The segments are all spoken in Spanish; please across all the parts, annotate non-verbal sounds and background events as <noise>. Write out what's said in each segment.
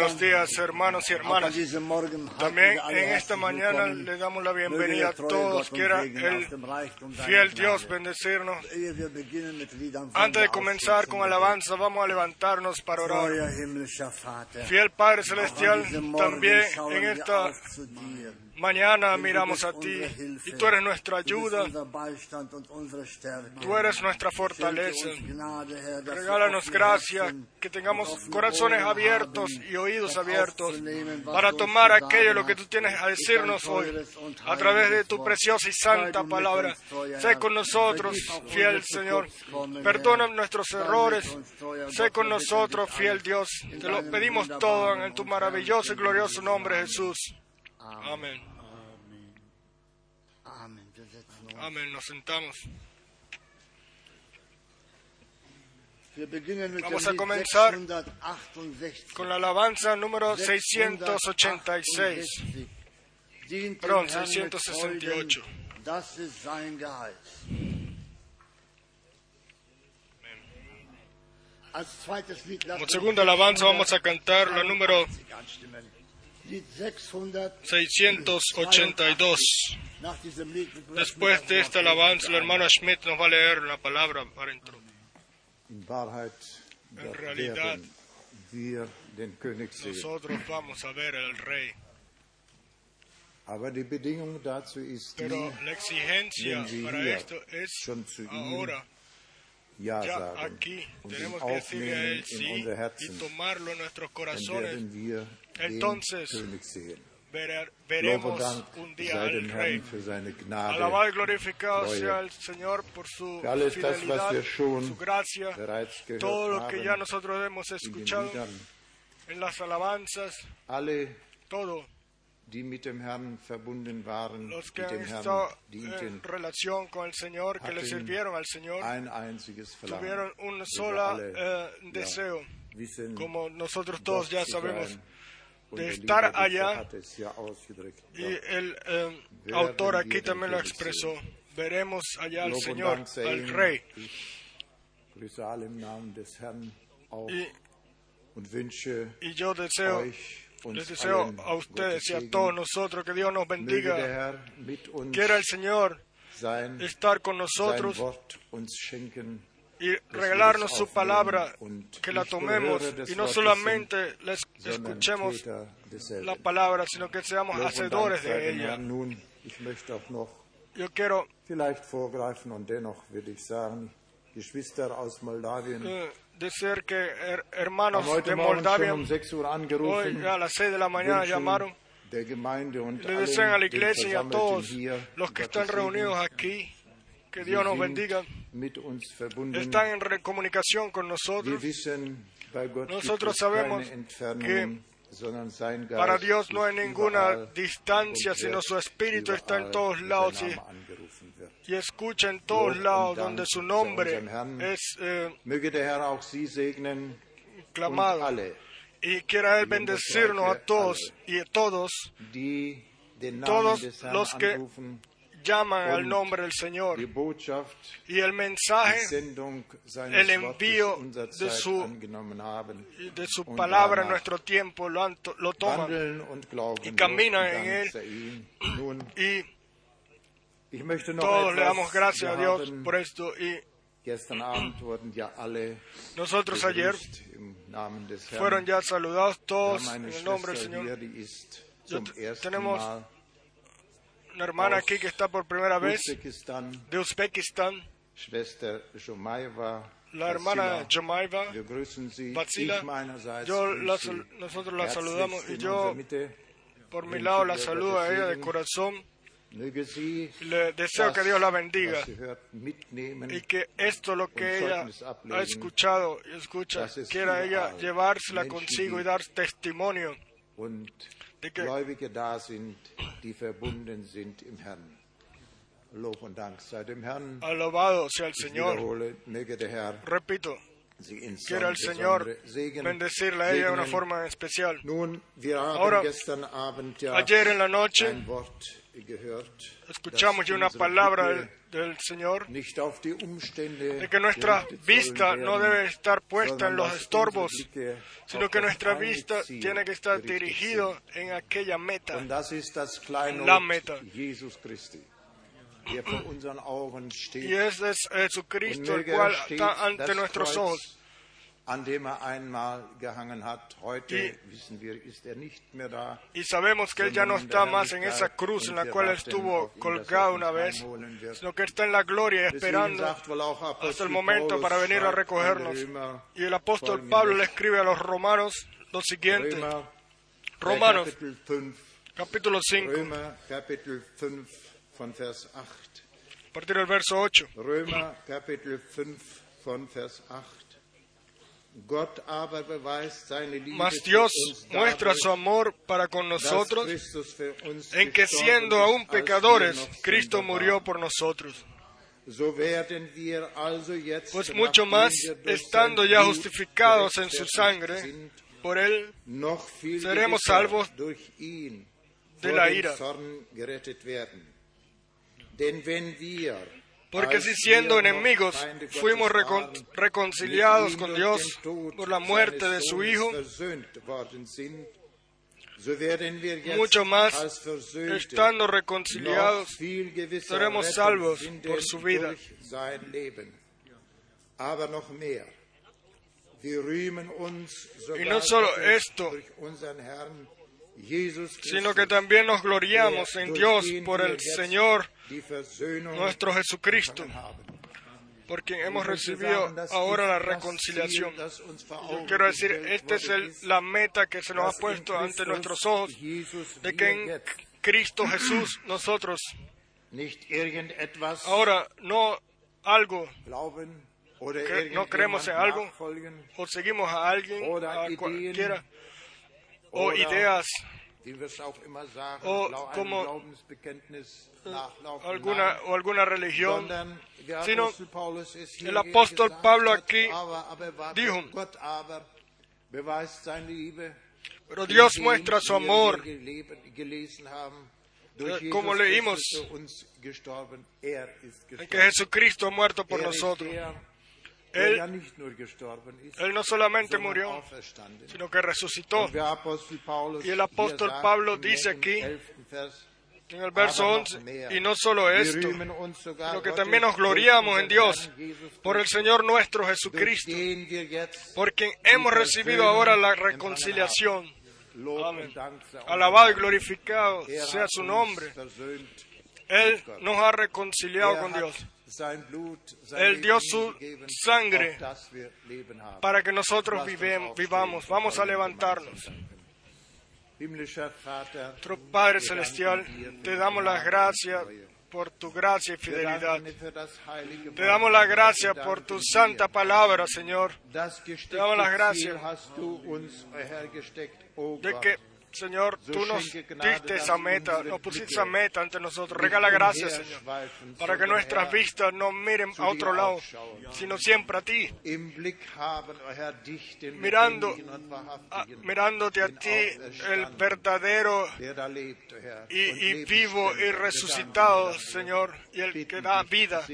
Buenos días, hermanos y hermanas. También en esta mañana le damos la bienvenida a todos. Quiera el fiel. Dios bendecirnos. Antes de comenzar con alabanza, vamos a levantarnos para orar. Fiel Padre Celestial, también en esta. Mañana miramos a ti y tú eres nuestra ayuda, tú eres nuestra fortaleza. Regálanos gracia, que tengamos corazones abiertos y oídos abiertos para tomar aquello lo que tú tienes a decirnos hoy a través de tu preciosa y santa palabra. Sé con nosotros, fiel Señor. Perdona nuestros errores. Sé con nosotros, fiel Dios. Te lo pedimos todo en tu maravilloso y glorioso nombre. Jesús. Amén. Amén. Nos sentamos. Vamos a comenzar 668. Con la alabanza número 686. 668. Dient dem Perdón, Herrn mit 668. Freuden, Das ist sein Geheiß. Als zweites Lied lasst Como segunda alabanza vamos a cantar la número 682. Nach diesem Lied Después de esta alabanza, el hermano Schmidt nos va a leer la palabra para introducir. In realidad. Nosotros vamos a ver al rey. Pero la exigencia para esto es ahora, Ja ya sagen aquí, und tenemos que decirle a él sí y tomarlo en nuestros corazones. Entonces. Ver- veremos Dank un día al rey. Alabado y glorificado Treue. sea el Señor por su alles fidelidad, su gracia, todo lo que ya nosotros hemos escuchado en las alabanzas, todo. Los que han estado en relación con el Señor, que le sirvieron al Señor, ein einziges Verlangen. tuvieron un solo eh, deseo, como nosotros todos ya sabemos. de estar allá. Y el eh, autor aquí también lo expresó. Veremos allá al Señor, al. Rey. Y, y yo deseo, les deseo a ustedes y a todos nosotros que Dios nos bendiga. Quiera el Señor estar con nosotros y regalarnos su palabra, que la tomemos y no solamente la es- sondern escuchemos la palabra, sino que seamos hacedores de ella. Yo quiero vielleicht vorgreifen und dennoch würde ich sagen, Geschwister aus Moldawien eh, decir que her- hermanos de Moldavia um 6 Uhr hoy a las 6 de la mañana llamaron Le desean a la iglesia y a todos los que están reunidos aquí, que Dios nos bendiga, están en comunicación con nosotros. Nosotros sabemos Geist Para Dios no hay ninguna distancia, sino su espíritu está en todos lados y. y escucha en todos lados donde su nombre es eh, clamado. Y quiera Él bendecirnos a todos y a todos Todos los que llaman al nombre del Señor. Y el mensaje el envío de su- de su palabra en nuestro tiempo lo, lo toman. y caminan en él. Y todos le damos gracias a Dios por esto. Y nosotros ayer fueron ya saludados todos en el nombre del Señor. ersten tenemos Una hermana aquí que está por primera vez de Uzbekistán, la hermana Jemaiva, Wir grüßen Sie. Batzila, Ich meinerseits yo grüße la Sie sal- nosotros la saludamos y yo por mi lado la saludo a ella de corazón le deseo que Dios la bendiga y que esto lo que ella ha escuchado y escucha, quiera ella llevársela consigo y dar testimonio de que alabado sea el Señor. Repito, quiera el Señor bendecirla a ella de una forma especial. Ahora, Ayer en la noche escuchamos ya una palabra del, Señor de que nuestra vista no debe estar puesta en los estorbos, sino que nuestra vista tiene que estar dirigido en aquella meta. Kleinod La Meta. Y ese es Jesucristo, el cual er está ante nuestros ojos. an dem er einmal gehangen hat. Heute Y- wissen wir, ist er nicht mehr da. Y sabemos que Él ya no está más en esa cruz en la cual estuvo colgado una vez, sino que está en la gloria esperando hasta el momento para venir a recogernos. Y el apóstol. Pablo le escribe a los romanos lo siguiente. Romanos, Kapitel 5, capítulo 5, Römer Kapitel 5 von Vers 8. a partir del verso 8. Römer Kapitel 5 von Vers 8. Gott aber beweist seine Liebe Mas Dios muestra su amor para con nosotros en que siendo aún pecadores, Cristo murió por nosotros. Pues mucho más, estando ya justificados en su sangre, por Él seremos salvos de la ira. Porque si siendo enemigos fuimos recon- reconciliados con Dios por la muerte de su Hijo, mucho más, estando reconciliados, seremos salvos por su vida. Y no solo esto, sino que también nos gloriamos en Dios por el Señor nuestro Jesucristo, por quien hemos recibido ahora la reconciliación. Yo quiero decir, esta es el- la meta que se nos ha puesto ante nuestros ojos, de que en Cristo Jesús nosotros ahora no algo que no creemos en algo o seguimos a alguien, a cualquiera, o ideas, O einem como, nachlaufen, alguna o alguna religión, sino el apóstol Pablo aquí dijo, pero Dios muestra su amor, Eh, como leímos, er en que Jesucristo ha muerto por er nosotros. Él- no solamente murió, sino que resucitó. Y el apóstol Pablo dice aquí, 11. Vers, En el verso aber noch 11, mehr. y no solo esto, sino que también nos gloriamos en Dios, por el Señor nuestro Jesucristo, por quien hemos recibido ahora la reconciliación. Amén. Alabado y glorificado. Er sea su nombre. Él nos ha reconciliado Er con Dios Él dio su sangre para que nosotros vivamos. Vamos a levantarnos. Nuestro Padre celestial, te damos las gracias por tu gracia y fidelidad. Te damos las gracias por tu santa palabra, Señor, gesteckte damos las gracias de que, Señor, tú nos diste esa meta, nos pusiste esa meta ante nosotros. Regala gracias, Señor, para que nuestras vistas no miren a otro lado, sino siempre a ti. Mirando, a- wahrhaftigen, mirándote a ti, el verdadero y, y vivo y resucitado. Señor, y el que da vida.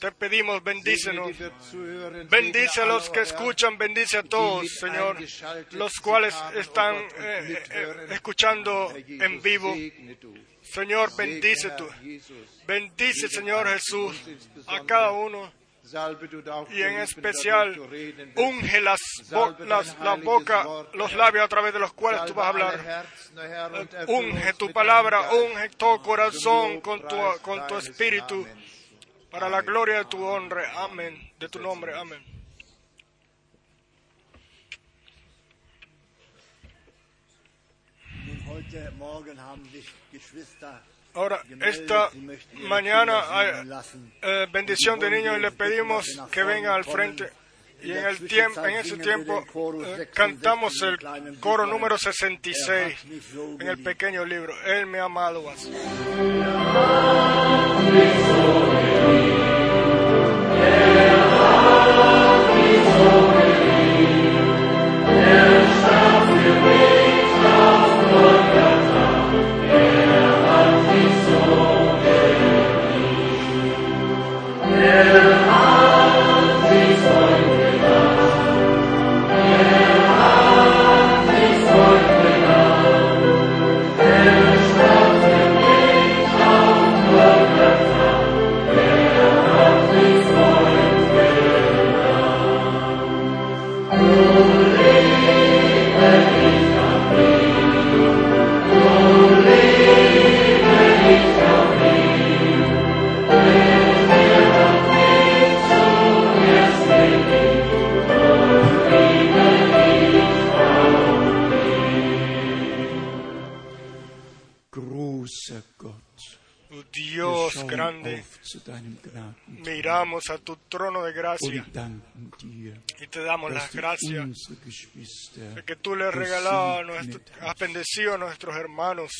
Te pedimos, bendícenos. Bendice a los que escuchan, bendice a todos, Señor, los cuales están eh, escuchando en vivo. Señor, bendice tú. Bendice, Señor Jesús, a cada uno y en especial unge las, bo- las- la boca, los labios a través de los cuales tú vas a hablar. Unge tu palabra, unge todo corazón con tu, con tu espíritu para la gloria de tu honra. Amén. De tu nombre. Amén. Ahora, esta mañana hay eh, bendición de niños y le pedimos que vengan al frente. Y en, el tiempo, en ese tiempo eh, cantamos el coro número 66 en el pequeño libro. Él me ha amado así. A tu trono de gracia. Y te damos las du gracias de que tú le has regalado, a nuestro- has bendecido a nuestros hermanos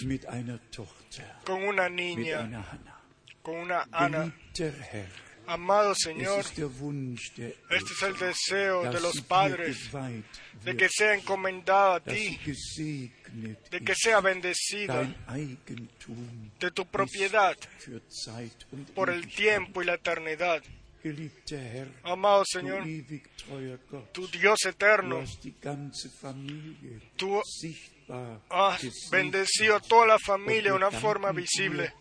con una niña, con una Ana. Amado Señor, este es el deseo de los padres de que sea encomendada a ti, de que sea bendecida de tu propiedad por el tiempo y la eternidad. Amado Señor, tu Dios eterno, tú has bendecido a toda la familia de una forma visible.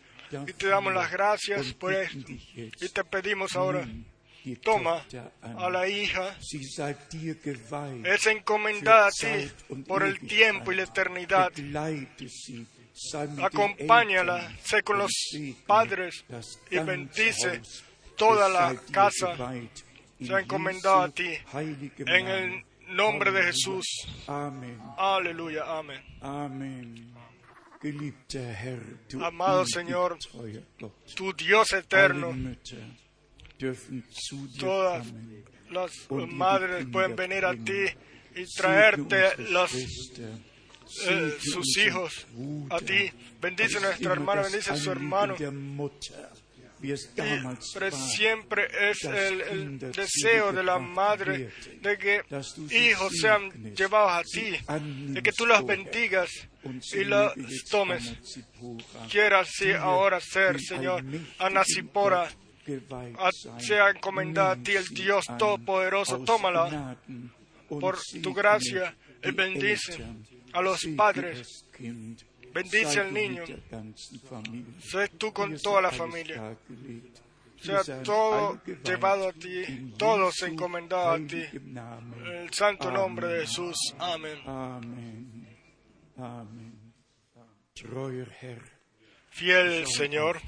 Y te damos las gracias por esto. Y te pedimos ahora, toma a la hija, es encomendada a ti por el tiempo y la eternidad. Acompáñala, sé con los padres y bendice. Toda la casa sea encomendada a ti. En el nombre de. Jesús. Amen. Aleluya, amén. Amado Señor. Tu Dios eterno, todas las madres pueden venir a ti y traerte los, eh, sus hijos a ti. Bendice a hermano, das bendice a su hermano. Siempre es el, deseo de la madre de que hijos sean llevados a ti, de que tú los bendigas y los tomes. Quiera así ahora ser, Señor, geweiht a- sein. sea encomendada a ti el Dios Todopoderoso, tómala por tu gracia y bendice a los padres. Bendice al niño. Sé tú con toda la familia. Sea todo llevado a ti, in todo Jesu encomendado a ti. En el santo nombre de. Jesús. Amén. Herr, Fiel Señor,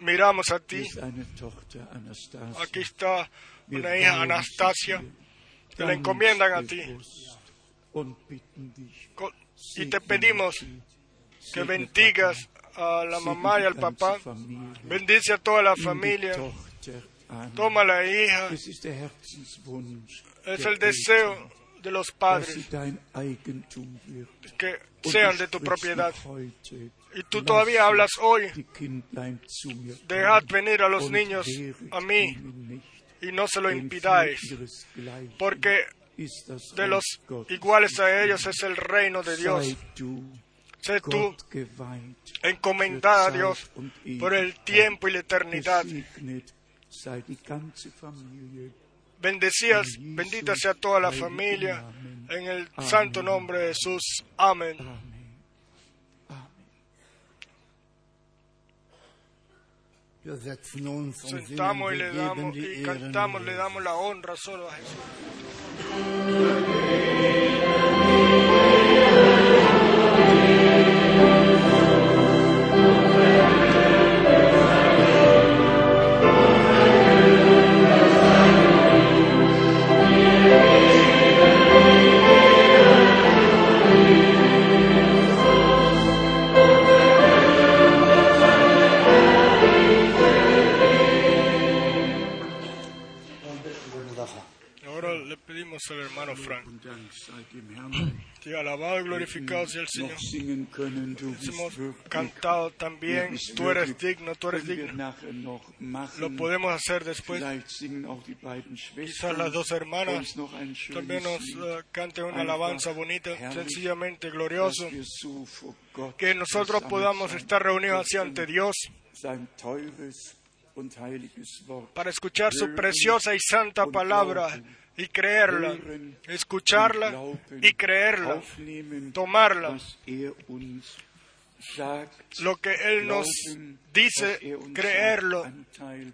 miramos a ti. Aquí está una hija Anastasia. Te la encomiendan a ti. Y te pedimos que bendigas a la mamá y al papá. Bendice a toda la familia. Toma la hija. Es ist der Herzenswunsch Es der el deseo de los padres que sean de tu propiedad. Y tú todavía hablas hoy. Dejad venir a los niños a mí y no se lo impidáis, porque de los iguales a ellos es el reino de Dios. Sé tú encomendada a Dios por el tiempo y la eternidad. Bendecías, bendita sea toda la familia en el santo nombre de Jesús. Amén. Sentamos y le damos y cantamos, le damos la honra solo a Jesús. Dem Herrn Sí, alabado y glorificado sea el Señor. Hemos cantado también, tú eres digno, tú eres digno. Lo podemos hacer después. Quizás las dos hermanas también nos schönes eh, canten una alabanza bonita, sencillamente glorioso, que nosotros podamos estar reunidos así ante Dios. Para escuchar su preciosa y santa palabra y creerla, escucharla y creerla, tomarla. lo que Él nos dice, er creerlo,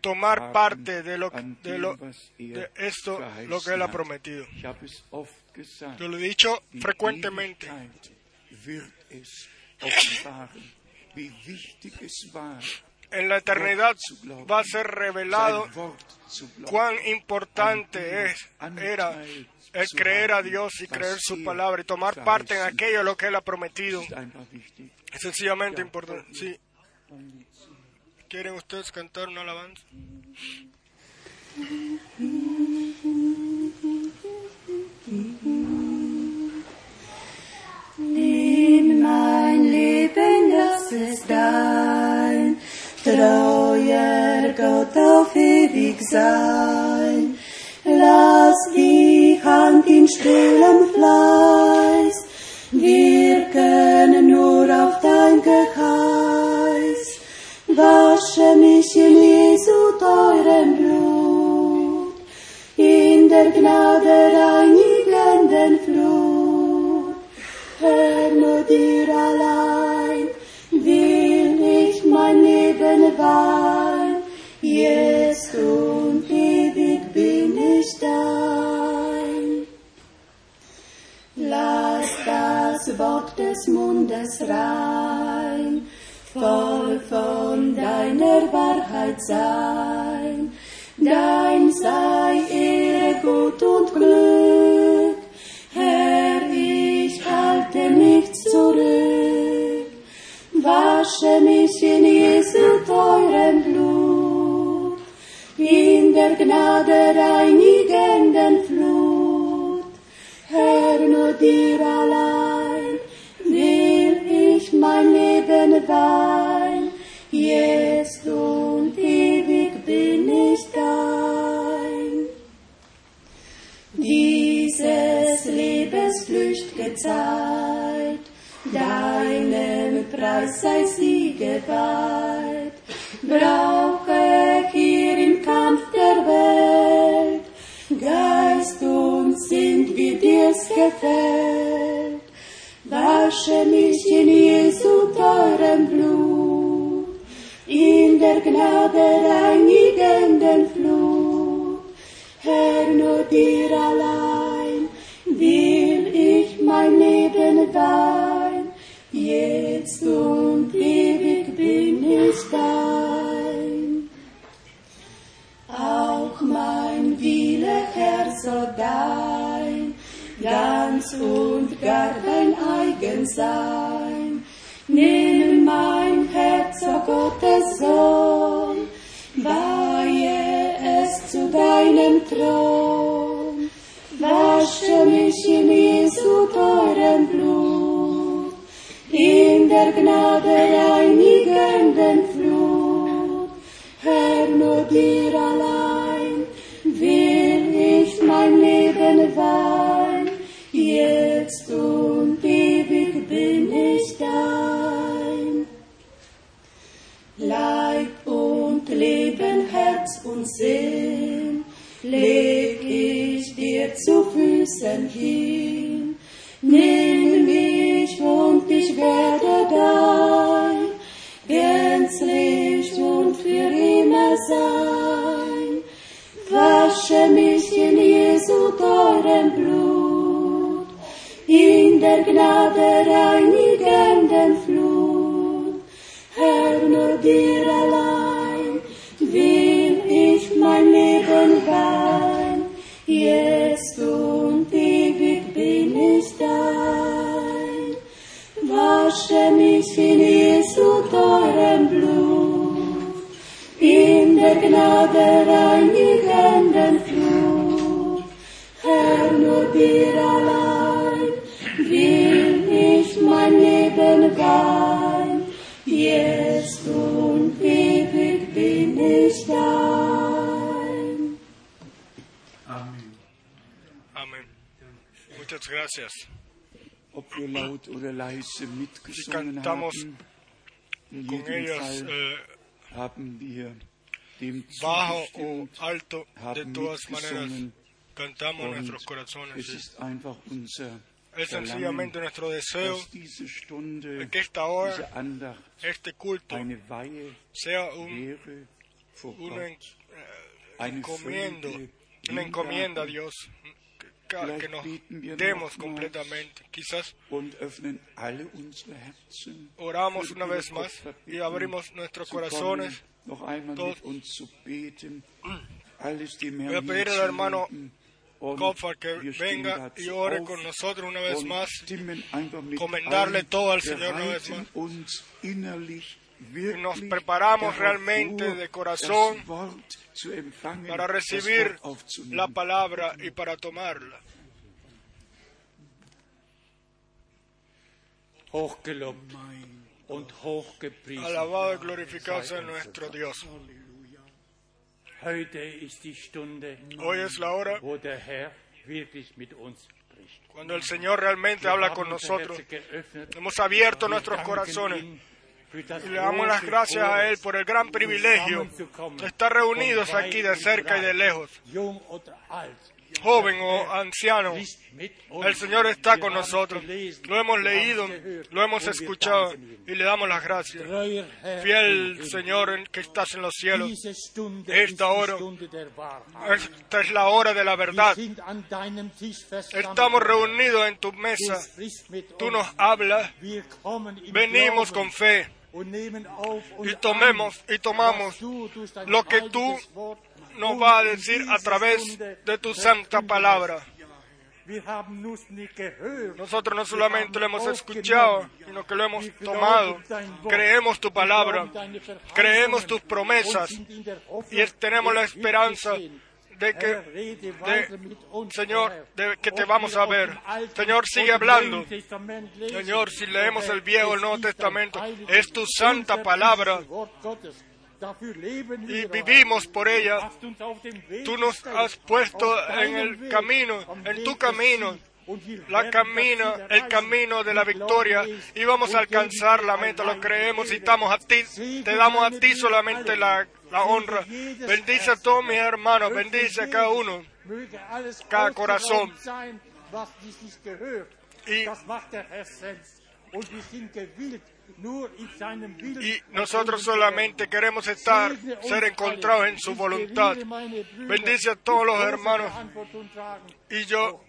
tomar parte de, lo, de, lo, de esto, lo que Él ha prometido. Yo lo he dicho frecuentemente. Es es En la eternidad va a ser revelado cuán an importante es, era zu creer a Dios y creer su palabra y tomar parte en aquello lo que Él ha prometido. Es sencillamente importante. ¿Quieren ustedes cantar una alabanza? Nimm mein Leben, das ist treuer Gott auf ewig sein. Lass die Hand in stillem Fleiß wirken nur auf dein Geheiß. Wasche mich in Jesu teurem Blut, in der Gnade reinigenden Flut. Herr, nur dir allein mein Leben weihen. Jetzt und ewig bin ich dein. Lass das Wort des Mundes rein, voll von deiner Wahrheit sein. Dein sei Ehre, Gut und Glück. Herr, ich halte nichts zurück. Wasche mich in Jesu teurem Blut, in der Gnade reinigenden Flut. Herr, nur dir allein will ich mein Leben weihen. Jetzt und ewig bin ich dein. Dieses Lebens flücht'ge Zeit, sei sie geweiht. Brauche hier im Kampf der Welt Geist und Sinn, wie dir's gefällt. Wasche mich in Jesu teurem Blut, in der Gnade reinigenden Flut. Herr, nur dir allein will ich mein Leben weihen. Jetzt und ewig bin ich dein. Auch mein Wille, Herr, soll dein, ganz und gar dein eigen sein. Nimm mein Herz, o Gottes Sohn, weihe es zu deinem Thron. Wasche mich in Jesu teurem Blut, in der Gnade reinigenden Flut. Herr, nur dir allein will ich mein Leben weihen. Jetzt und ewig bin ich dein. Leib und Leben, Herz und Sinn, leg ich dir zu Füßen hin. Nimm mich und ich werde dein, gänzlich und für immer sein. Wasche mich in Jesu teurem Blut, in der Gnade reinigenden Flut. Herr, nur dir allein will ich mein Leben weihen. Hashem Sutorem Blum, in der Gnade reinig Händen Herr, nur dir allein will ich mein Leben weihen, jetzt und ewig bin ich dein. Amén. Amén. Muchas gracias. Si cantamos con ellos eh, bajo o alto, de haben todas maneras mitgesungen cantamos nuestros corazones. es sí. sencillamente nuestro deseo de que esta hora, este culto, sea un, una eh, una encomienda a. Dios, que, nos demos completamente. Quizás oramos una vez más y abrimos nuestros corazones. todos. <clears throat> Voy a pedir al hermano Kopfar que venga y ore con nosotros una vez más. Comendarle todo al Señor una vez más. Nos preparamos realmente de corazón para recibir la palabra y para tomarla. Alabado y glorificado sea nuestro Dios. Hoy es la hora cuando el Señor realmente habla con nosotros. Hemos abierto nuestros corazones le damos las gracias a Él por el gran privilegio de estar reunidos aquí de cerca y de lejos, joven o anciano. El Señor está con nosotros. Lo hemos leído, lo hemos escuchado y le damos las gracias. Fiel Señor que estás en los cielos, esta hora- esta es la hora de la verdad. Estamos reunidos en tu mesa. Tú nos hablas, venimos con fe y tomemos y tomamos lo que tú nos uns va a decir a través de tu santa palabra. Nosotros no solamente lo hemos escuchado, sino que lo hemos tomado. Creemos tu palabra, creemos tus promesas. y tenemos la esperanza. De que, de, Señor, de que te vamos a ver. Señor, sigue hablando. Señor, si leemos el Viejo o el Nuevo Testamento, es tu santa palabra y vivimos por ella. Tú nos has puesto en el camino, am en tu camino, la camino, el camino de la victoria y vamos a alcanzar la meta, lo creemos y estamos a ti, te damos a ti solamente la, honra. Bendice a todos mis hermanos, bendice a cada uno. Cada corazón. Y- Y nosotros solamente queremos estar, ser encontrados en su voluntad. Bendice a todos los hermanos. Y yo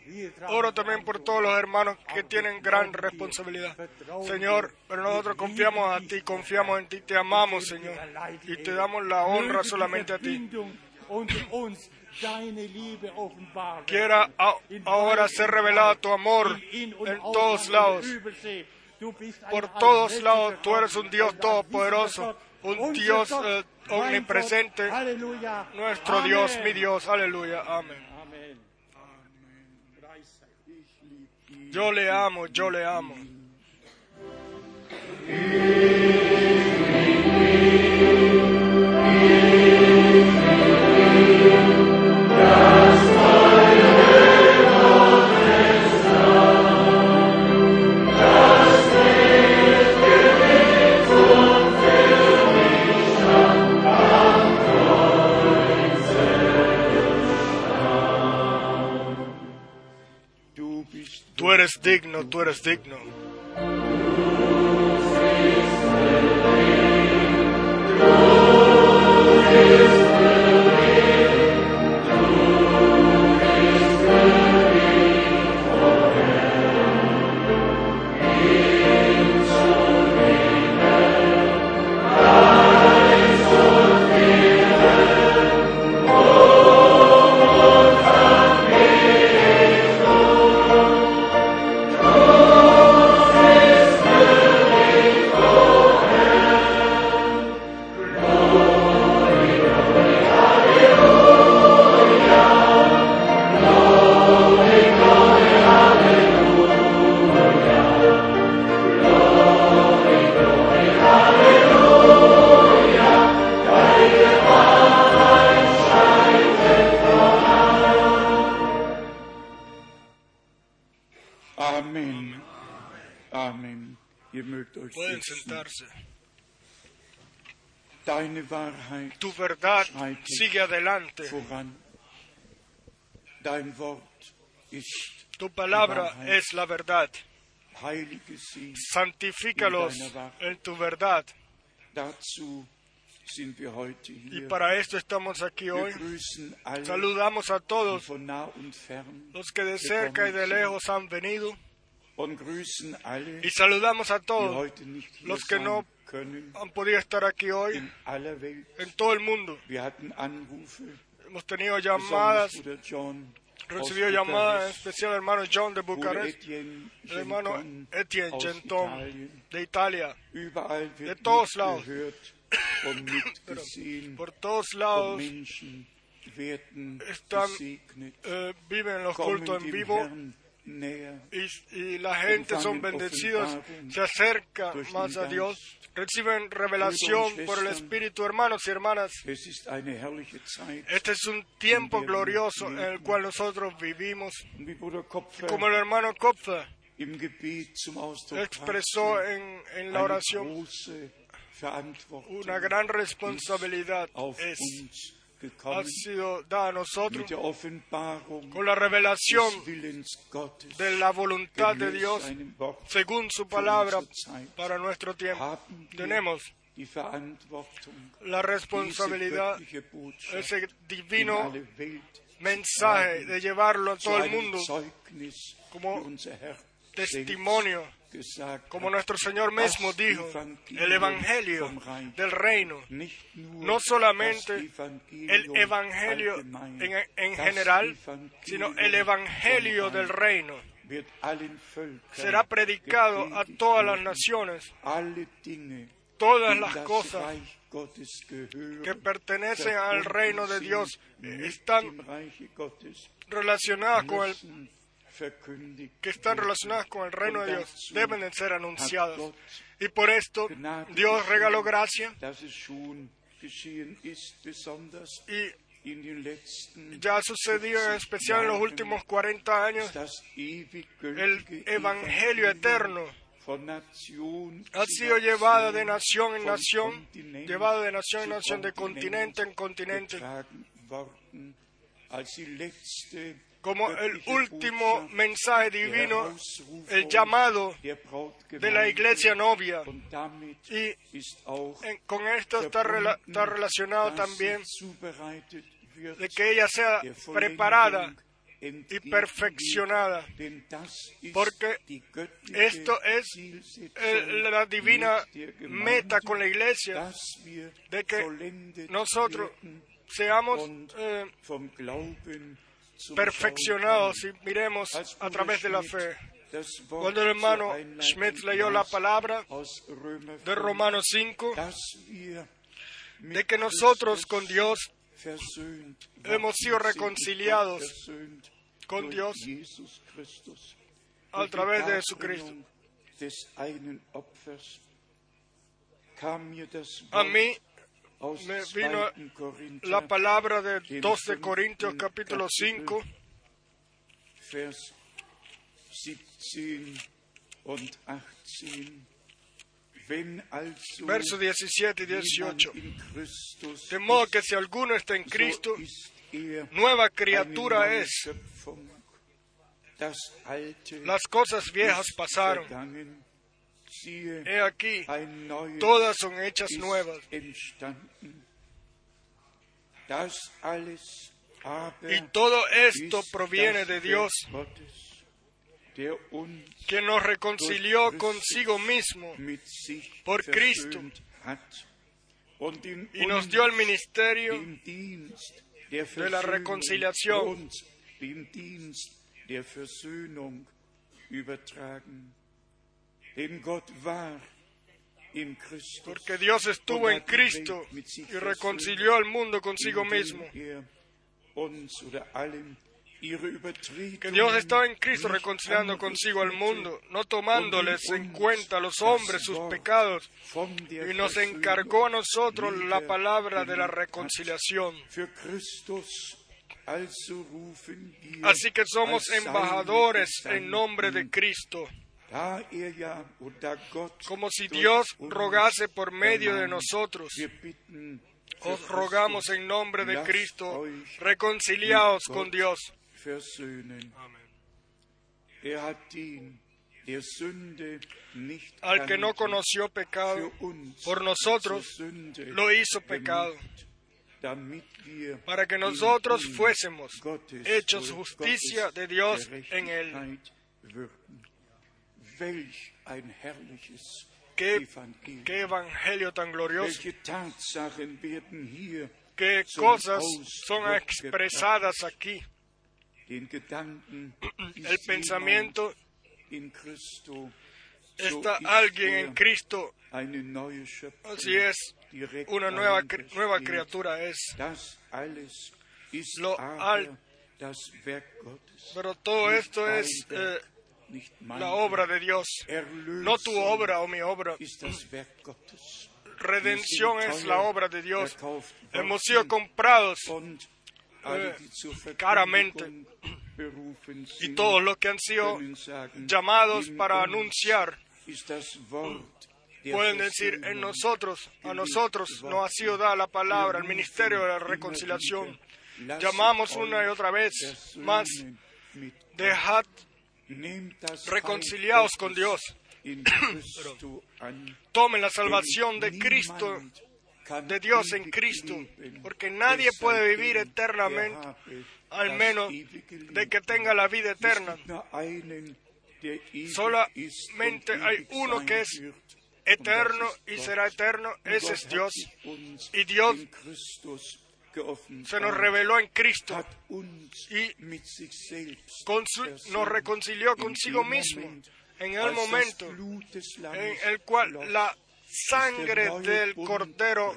oro también por todos los hermanos que tienen gran responsabilidad. Señor, pero nosotros confiamos a ti, confiamos en ti, te amamos, Señor. Y te damos la honra solamente a ti. Quiera ahora ser revelado tu amor en todos lados. Por todos lados, tú eres un Dios todopoderoso, un Dios eh, omnipresente, nuestro Dios, mi Dios, aleluya, amén. Yo le amo, yo le amo. Eres digno, tú eres digno. Pueden sentarse. Tu verdad sigue adelante. Tu palabra es la verdad. Santifícalos en tu verdad. Y para esto estamos aquí hoy. Saludamos a todos los que de cerca y de lejos han venido. Y saludamos a todos los que no han podido estar aquí hoy en todo el mundo. Hemos tenido llamadas, aus llamadas, en especial el hermano John de Bucarest, el hermano Etienne Genton de Italia. De todos lados. <coughs> Por todos lados están, eh, viven los cultos en vivo y, y la gente son bendecidos, se acerca más a Dios, reciben revelación por el Espíritu, hermanos y hermanas. Este es un tiempo glorioso en el cual nosotros vivimos. Como el hermano Kopfer expresó en, en la oración, una gran responsabilidad es, ha sido dada a nosotros con la revelación de la voluntad de Dios según su palabra para nuestro tiempo. Tenemos la responsabilidad, ese in divino mensaje de llevarlo a todo el mundo como testimonio, como nuestro Señor mismo dijo, el Evangelio del reino, no solamente el Evangelio en, en general, sino el Evangelio del reino. Será predicado a todas las naciones, todas las cosas que pertenecen al reino de Dios están relacionadas con el que están relacionadas con el reino de Dios deben de ser anunciadas. Y por esto Dios regaló gracia. Y ya ha sucedido en 40 especial en los últimos 40 años el Evangelio eterno. Ha sido llevado de nación en nación, llevado de nación en nación, de continente en continente, como el último mensaje divino, el llamado de la iglesia novia. Y con esto está, rela- verbunden, está relacionado también de que ella sea preparada y perfeccionada, porque esto es el- la divina meta con la iglesia, de que nosotros seamos eh, perfeccionados y miremos a través de la fe. Cuando el hermano Schmidt leyó la palabra de 5, Romanos 5, dass wir mit de que nosotros con Dios hemos sido reconciliados con Dios a través de Jesucristo. A mí me 2. vino la palabra de dem 2 de fünften Corintios capítulo Kapitel, 5, Vers 17 und 18. Wenn also versos 17 y jemand 18. in Christus De modo que si alguno está en Cristo, er nueva criatura es. Las cosas viejas pasaron. He aquí, todas son hechas nuevas. Y todo esto proviene de Dios, que nos reconcilió consigo mismo por Cristo y nos dio el ministerio de la reconciliación. Porque Dios estuvo en Cristo y reconcilió al mundo consigo mismo. Er Que Dios estaba en Cristo reconciliando consigo al mundo, no tomándoles en cuenta a los hombres sus pecados, y nos encargó a nosotros la palabra de la reconciliación. Así que somos embajadores en nombre de Cristo. Como si Dios rogase por medio de nosotros. Für Os rogamos en nombre de Cristo, reconciliaos con Dios. Er Al que no conoció pecado, por nosotros lo hizo pecado, para que nosotros fuésemos hechos justicia de Dios en él. Qué, qué evangelio tan glorioso, qué cosas son expresadas aquí. <clears throat> El pensamiento está alguien en Cristo, así es, una nueva, nueva criatura es. Lo aber al- das Werk Gottes, Pero todo esto es eh, la obra de Dios, no tu obra o mi obra. Redención es la obra de Dios. Hemos sido comprados eh, caramente. Berufen y todos los que han sido llamados para anunciar pueden decir en nosotros, a nosotros nos ha sido dada la palabra, el ministerio de la reconciliación. Llamamos una y otra vez más, dejad, reconciliaos con Dios, tomen la salvación de Cristo, de Dios en Cristo, porque nadie puede vivir eternamente, er al menos de que tenga la vida eterna. Solamente hay uno que es. Eterno y será eterno, ese es Dios. Y Dios Se nos reveló en Cristo y con su- nos reconcilió consigo mismo en el momento en el cual la sangre del Cordero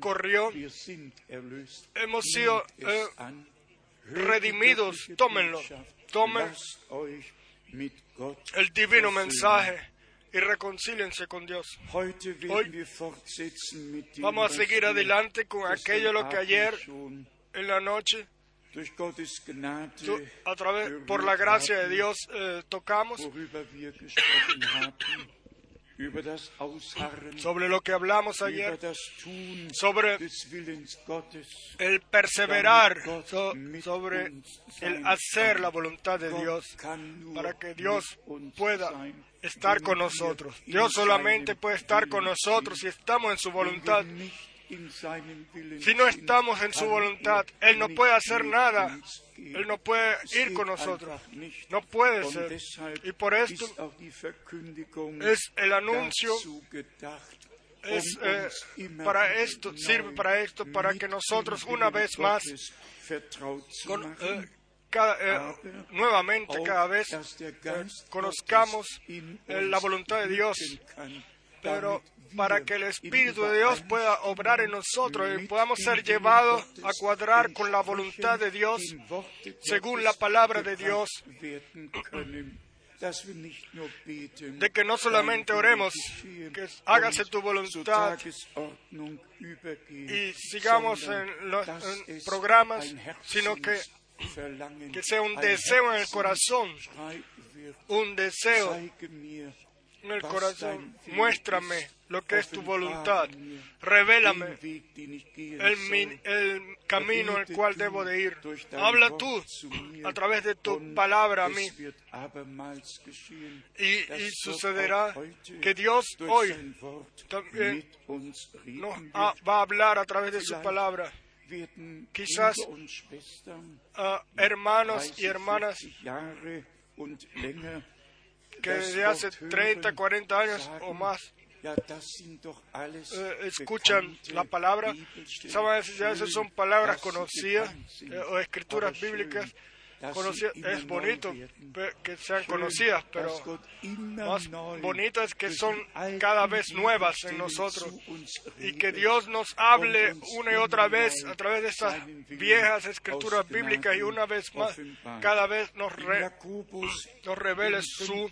corrió. Hemos sido, eh, redimidos. Tómenlo. Tomen el divino mensaje y reconcíliense con Dios. Hoy Vamos a seguir adelante con aquello lo que ayer en la noche, a través, por la gracia de Dios, eh, tocamos sobre lo que hablamos ayer, sobre el perseverar, so- sobre el hacer la voluntad de Dios. para que Dios pueda estar con nosotros. Dios solamente puede estar con nosotros si estamos en su voluntad. Si no estamos en su voluntad, Él no puede hacer nada. Él no puede ir con nosotros. No puede ser. Y por esto es el anuncio, es, eh, para esto, sirve para esto, para que nosotros una vez más, con- eh, cada- eh, nuevamente, cada vez, eh, conozcamos eh, la voluntad de Dios, pero para que el Espíritu de Dios pueda obrar en nosotros y podamos ser llevados a cuadrar con la voluntad de Dios según la palabra de Dios. de que no solamente oremos, que hágase tu voluntad y sigamos en los en programas, sino que, que sea un deseo en el corazón, un deseo en el corazón. Muéstrame lo que es tu voluntad. Revélame el, el camino el Rede cual debo de ir. Habla tú a través de tu palabra a mí. Y, y sucederá que Dios hoy también nos va a hablar a través de su palabra. Quizás Brüder und Schwestern a hermanos 30, y hermanas 40 Jahre und länger que desde hace Wort hören, 30, 40 años o más eh, escuchan la palabra, saben, esas son palabras conocidas eh, o escrituras bíblicas Es bonito que sean conocidas, pero más es que son cada vez nuevas en nosotros y que Dios nos hable una y otra vez a través de estas viejas escrituras bíblicas y una vez más cada vez nos, re- revele su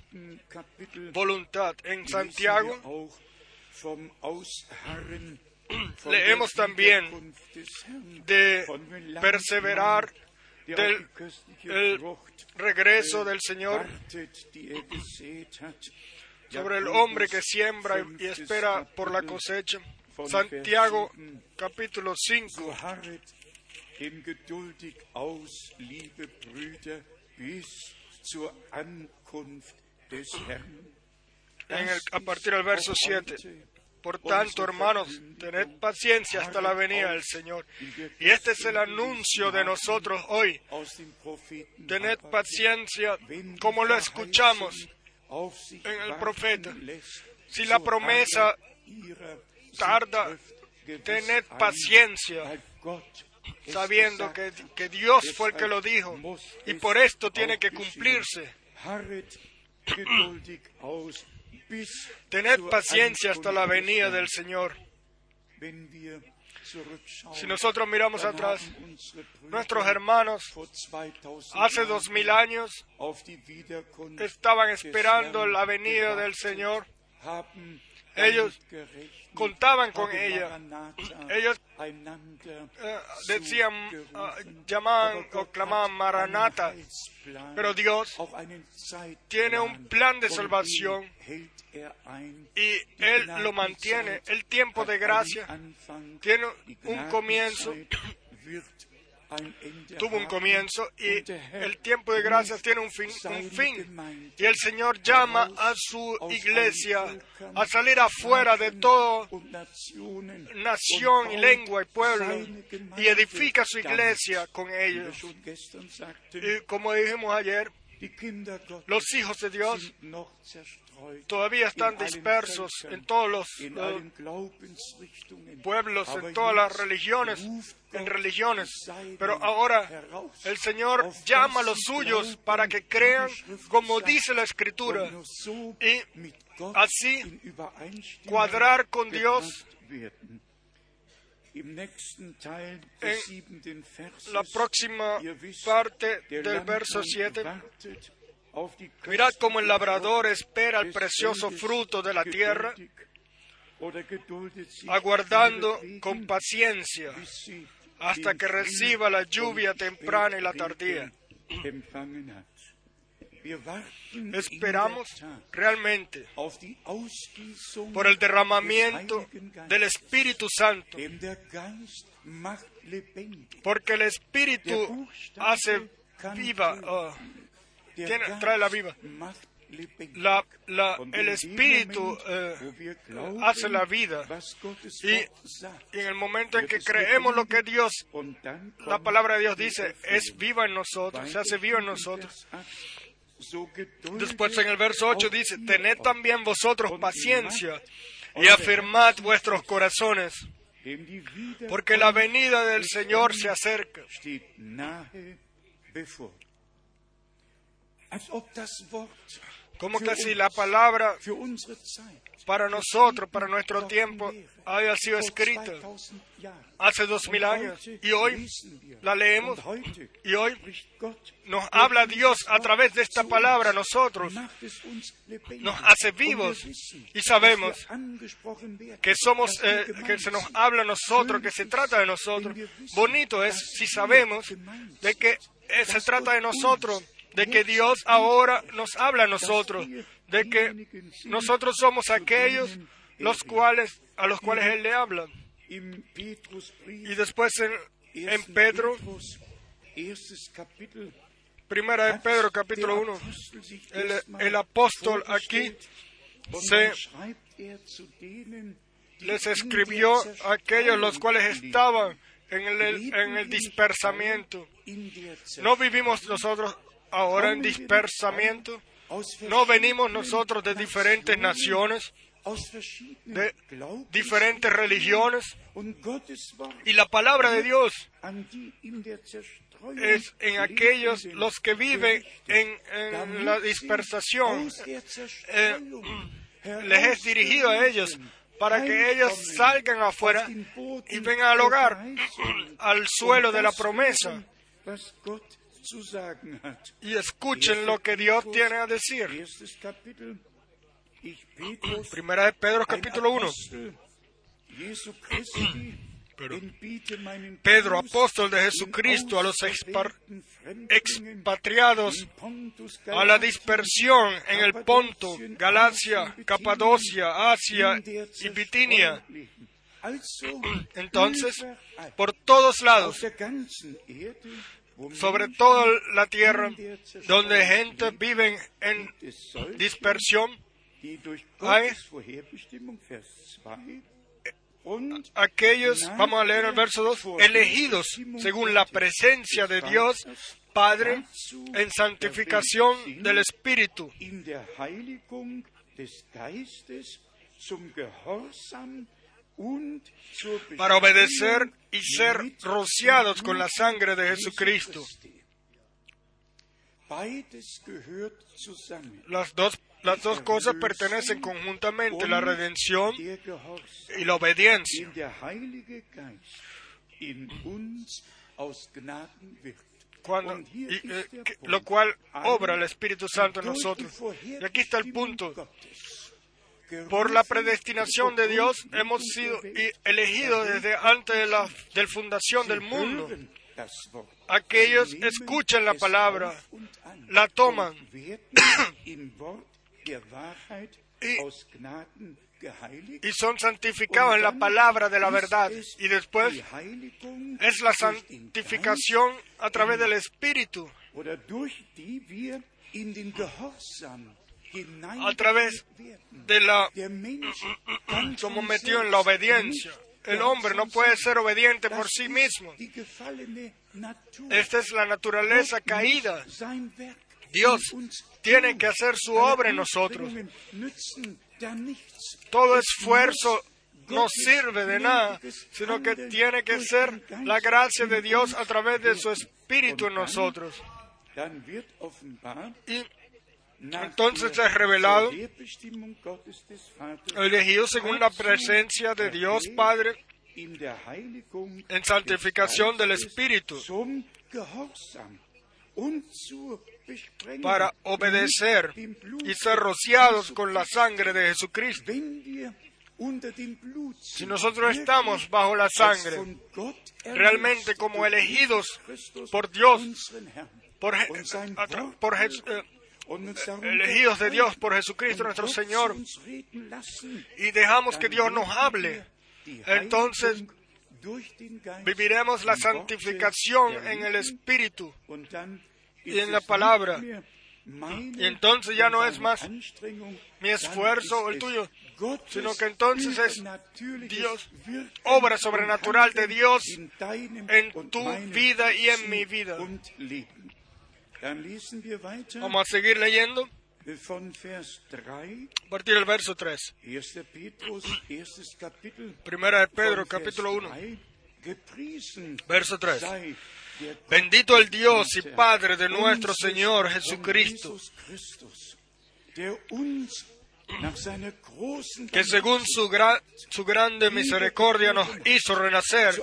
voluntad. En Santiago <clears throat> Leemos también de perseverar del el regreso del Señor sobre el hombre que siembra y- espera por la cosecha. Santiago Vers 7. capítulo 5. So harret denn geduldig aus, liebe Brüder, bis zur Ankunft des Herrn. En el- a partir del verso auch 7. Por tanto, hermanos, tened paciencia hasta la venida del Señor. Y este es el anuncio de nosotros hoy. Tened paciencia como lo escuchamos en el profeta. Si la promesa tarda, tened paciencia, sabiendo que, que Dios fue el que lo dijo. Y por esto tiene que cumplirse. <coughs> Tened paciencia hasta la venida del Señor. Si nosotros miramos atrás, nuestros hermanos vor 2000 hace dos mil años estaban esperando la venida del Señor. Ellos contaban con ella. Ellos eh, decían, ah, llamaban o clamaban Heilsplan, Pero Dios tiene un plan de salvación ein. y Él lo mantiene. El tiempo de gracia tiene un comienzo, <clears throat> tuvo un comienzo y el tiempo de gracia ruft tiene un fin. Un fin. Y el Señor llama a su iglesia a salir afuera de Nationen nación y lengua y pueblo y edifica su iglesia con ellos. Y como dijimos ayer, los hijos de Dios todavía están dispersos en todos los eh, pueblos, en todas las religiones, en religiones. Pero ahora el Señor llama a los suyos para que crean como dice la Escritura y así cuadrar con Dios. En la próxima parte del verso Landmann 7. Mirad cómo el labrador espera el precioso fruto de la tierra, aguardando con paciencia hasta que reciba la lluvia temprana y la tardía. Esperamos realmente por el derramamiento del Espíritu Santo, porque el Espíritu hace viva, töten. Tiene- trae la Und el Espíritu eh, hace la vida. Y- y en el momento en que creemos lo que. Dios, la palabra de Dios dice, es viva en nosotros, se hace viva en nosotros. Después en el verso 8 dice, tened también vosotros paciencia y afirmad vuestros corazones, porque la venida del Señor se acerca. Como que si la palabra para nosotros, para nuestro tiempo, haya sido escrita 2000 Jahren. hace dos mil años y hoy la leemos y hoy nos habla Dios a través de esta palabra a nosotros, nos hace vivos. y sabemos que somos, eh, que se nos habla a nosotros, que se trata de nosotros. Bonito es si sabemos de que eh, se trata de nosotros, de que Dios ahora nos habla a nosotros, de que nosotros somos aquellos los cuales a los cuales él le habla. Y después en, en Pedro, primera de Pedro capítulo 1, Apostel sich el, el apóstol aquí se les escribió a aquellos los cuales estaban en el, en el dispersamiento. No vivimos nosotros ahora en dispersamiento. No venimos nosotros de diferentes naciones, de diferentes religiones. Y la palabra de Dios es en aquellos los que viven en, la dispersación. eh, <clears throat> Les es dirigido a ellos para que ellos salgan afuera y vengan al hogar, <clears throat> al suelo de la promesa y escuchen lo que Dios tiene a decir. Petrus, <clears throat> Primera de Pedro capítulo 1. Apostel Jesu Christi, Pero entbiete meinen Pedro, apóstol de Jesucristo, <clears throat> a los expatriados a la dispersión en el Ponto, Galacia, Capadocia, Asia y Bitinia. <clears throat> Entonces, por todos lados, sobre toda la tierra, donde gente vive en dispersión, hay- Gottes Vorherbestimmung, Vers 2, und aquellos, vamos a leer el verso 2, elegidos según la presencia de Dios Padre en santificación del Espíritu, para obedecer y ser rociados con la sangre de Jesu Jesucristo. Las dos, las dos cosas pertenecen conjuntamente, la redención y la obediencia. Cuando, eh, lo cual obra el Espíritu Santo en nosotros. Y aquí está el punto. Por la predestinación de Dios hemos sido elegidos desde antes de la del fundación del mundo. Aquellos escuchan la palabra, la toman Y- y son santificados en la palabra de la verdad. Y después es la santificación a través del Espíritu, A través de la metidos en la obediencia. El hombre no puede ser obediente por sí mismo. Esta es la naturaleza caída. Dios tiene que hacer su obra en nosotros. Todo Es esfuerzo no sirve de nada, sino que tiene que ser la gracia de Dios a través de su. Espíritu en nosotros. Y Entonces es revelado, elegidos según la presencia de Dios Padre en santificación del Espíritu para obedecer y ser rociados con la sangre de Jesucristo. Si nosotros estamos bajo la sangre, realmente como elegidos por Dios, por Wort por Elegidos de Dios por Jesucristo nuestro Señor, y dejamos que Dios nos hable, entonces viviremos la santificación en el Espíritu. y en la palabra. Y entonces ya no es más mi esfuerzo o el tuyo, sino que entonces es Dios, obra sobrenatural de Dios en tu vida y en mi vida. Vamos a seguir leyendo von Vers 3, a partir del verso 3. 1. Petrus, erstes Kapitel, Primera de Pedro, capítulo 1, 3, gepriesen verso 3. sei der Gott Bendito el Dios y Padre de nuestro Señor Jesucristo, que según su, gra- su grande misericordia nos hizo renacer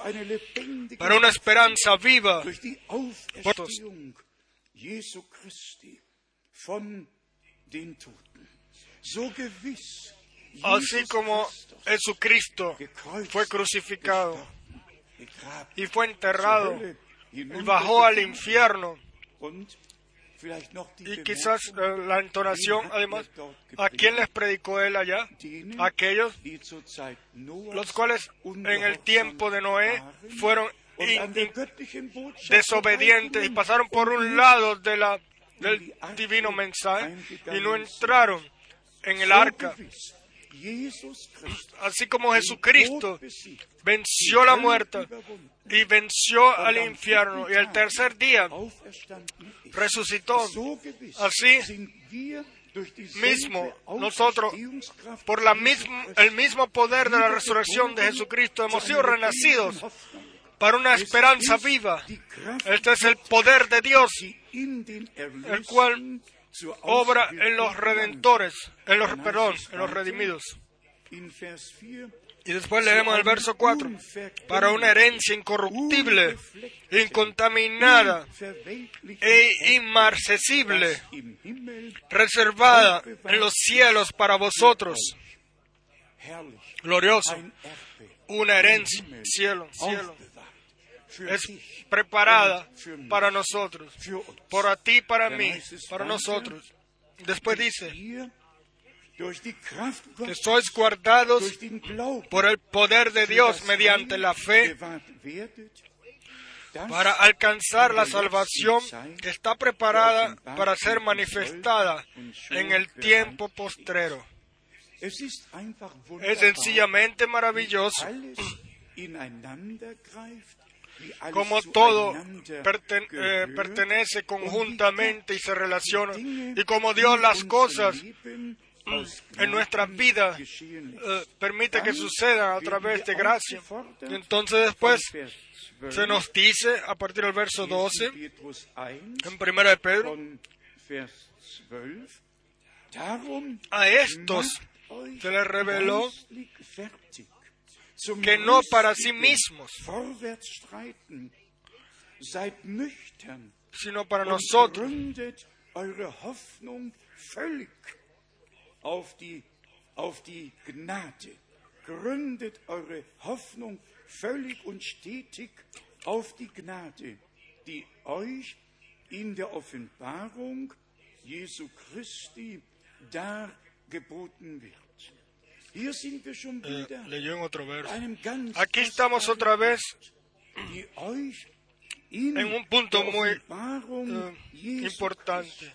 para una esperanza viva Auferstehung Jesu Christi von den Toten. So gewiss, así como Jesucristo fue crucificado y fue enterrado y bajó al infierno. Y quizás eh, la entonación, además, ¿a quién les predicó él allá? Aquellos los cuales en el tiempo de Noé fueron Botschaft desobedientes y pasaron por un lado de la, del divino mensaje y no entraron en el arca. Así como Jesucristo venció la muerte y venció al infierno y el tercer día resucitó. Así mismo nosotros por la el mismo poder de la resurrección de Jesucristo hemos sido renacidos para una esperanza viva. Este es el poder de Dios, el cual obra en los redentores, en los, perdón, en los redimidos. Y después leemos el verso 4, para una herencia incorruptible, incontaminada e inmarcesible, reservada en los cielos para vosotros. Glorioso, una herencia, cielo, cielo, es preparada para nosotros, por a ti, para mí, para nosotros. Después dice que sois guardados por el poder de Dios mediante la fe para alcanzar la salvación que está preparada para ser manifestada en el tiempo postrero. Es sencillamente maravilloso como todo eh, pertenece conjuntamente y se relaciona y como Dios las cosas en nuestras vidas eh, permite que sucedan a través de gracia. Y entonces después se nos dice a partir del verso 12 en primera de Pedro a estos se les reveló que no para sí mismos, sino para nosotros. auf die, auf die Gnade. Gründet eure Hoffnung völlig und stetig auf die Gnade, die euch in der Offenbarung Jesu Christi dargeboten wird. Eh, leyó en otro verso. Aquí estamos otra vez en un punto muy, eh, importante.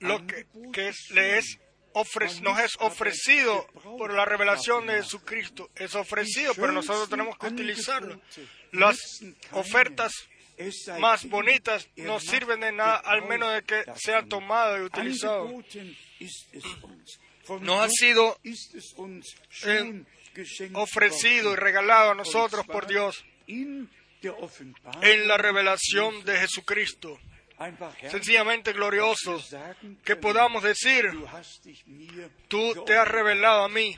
Lo que, que le es ofre- nos es ofrecido por la revelación de Jesucristo. Es ofrecido, pero nosotros tenemos que utilizarlo. Las ofertas más bonitas no sirven de nada al menos de que sea tomado y utilizado. Nos ha sido eh, ofrecido y regalado a nosotros por Dios en la revelación de Jesucristo. Sencillamente glorioso que podamos decir, tú te has revelado a mí,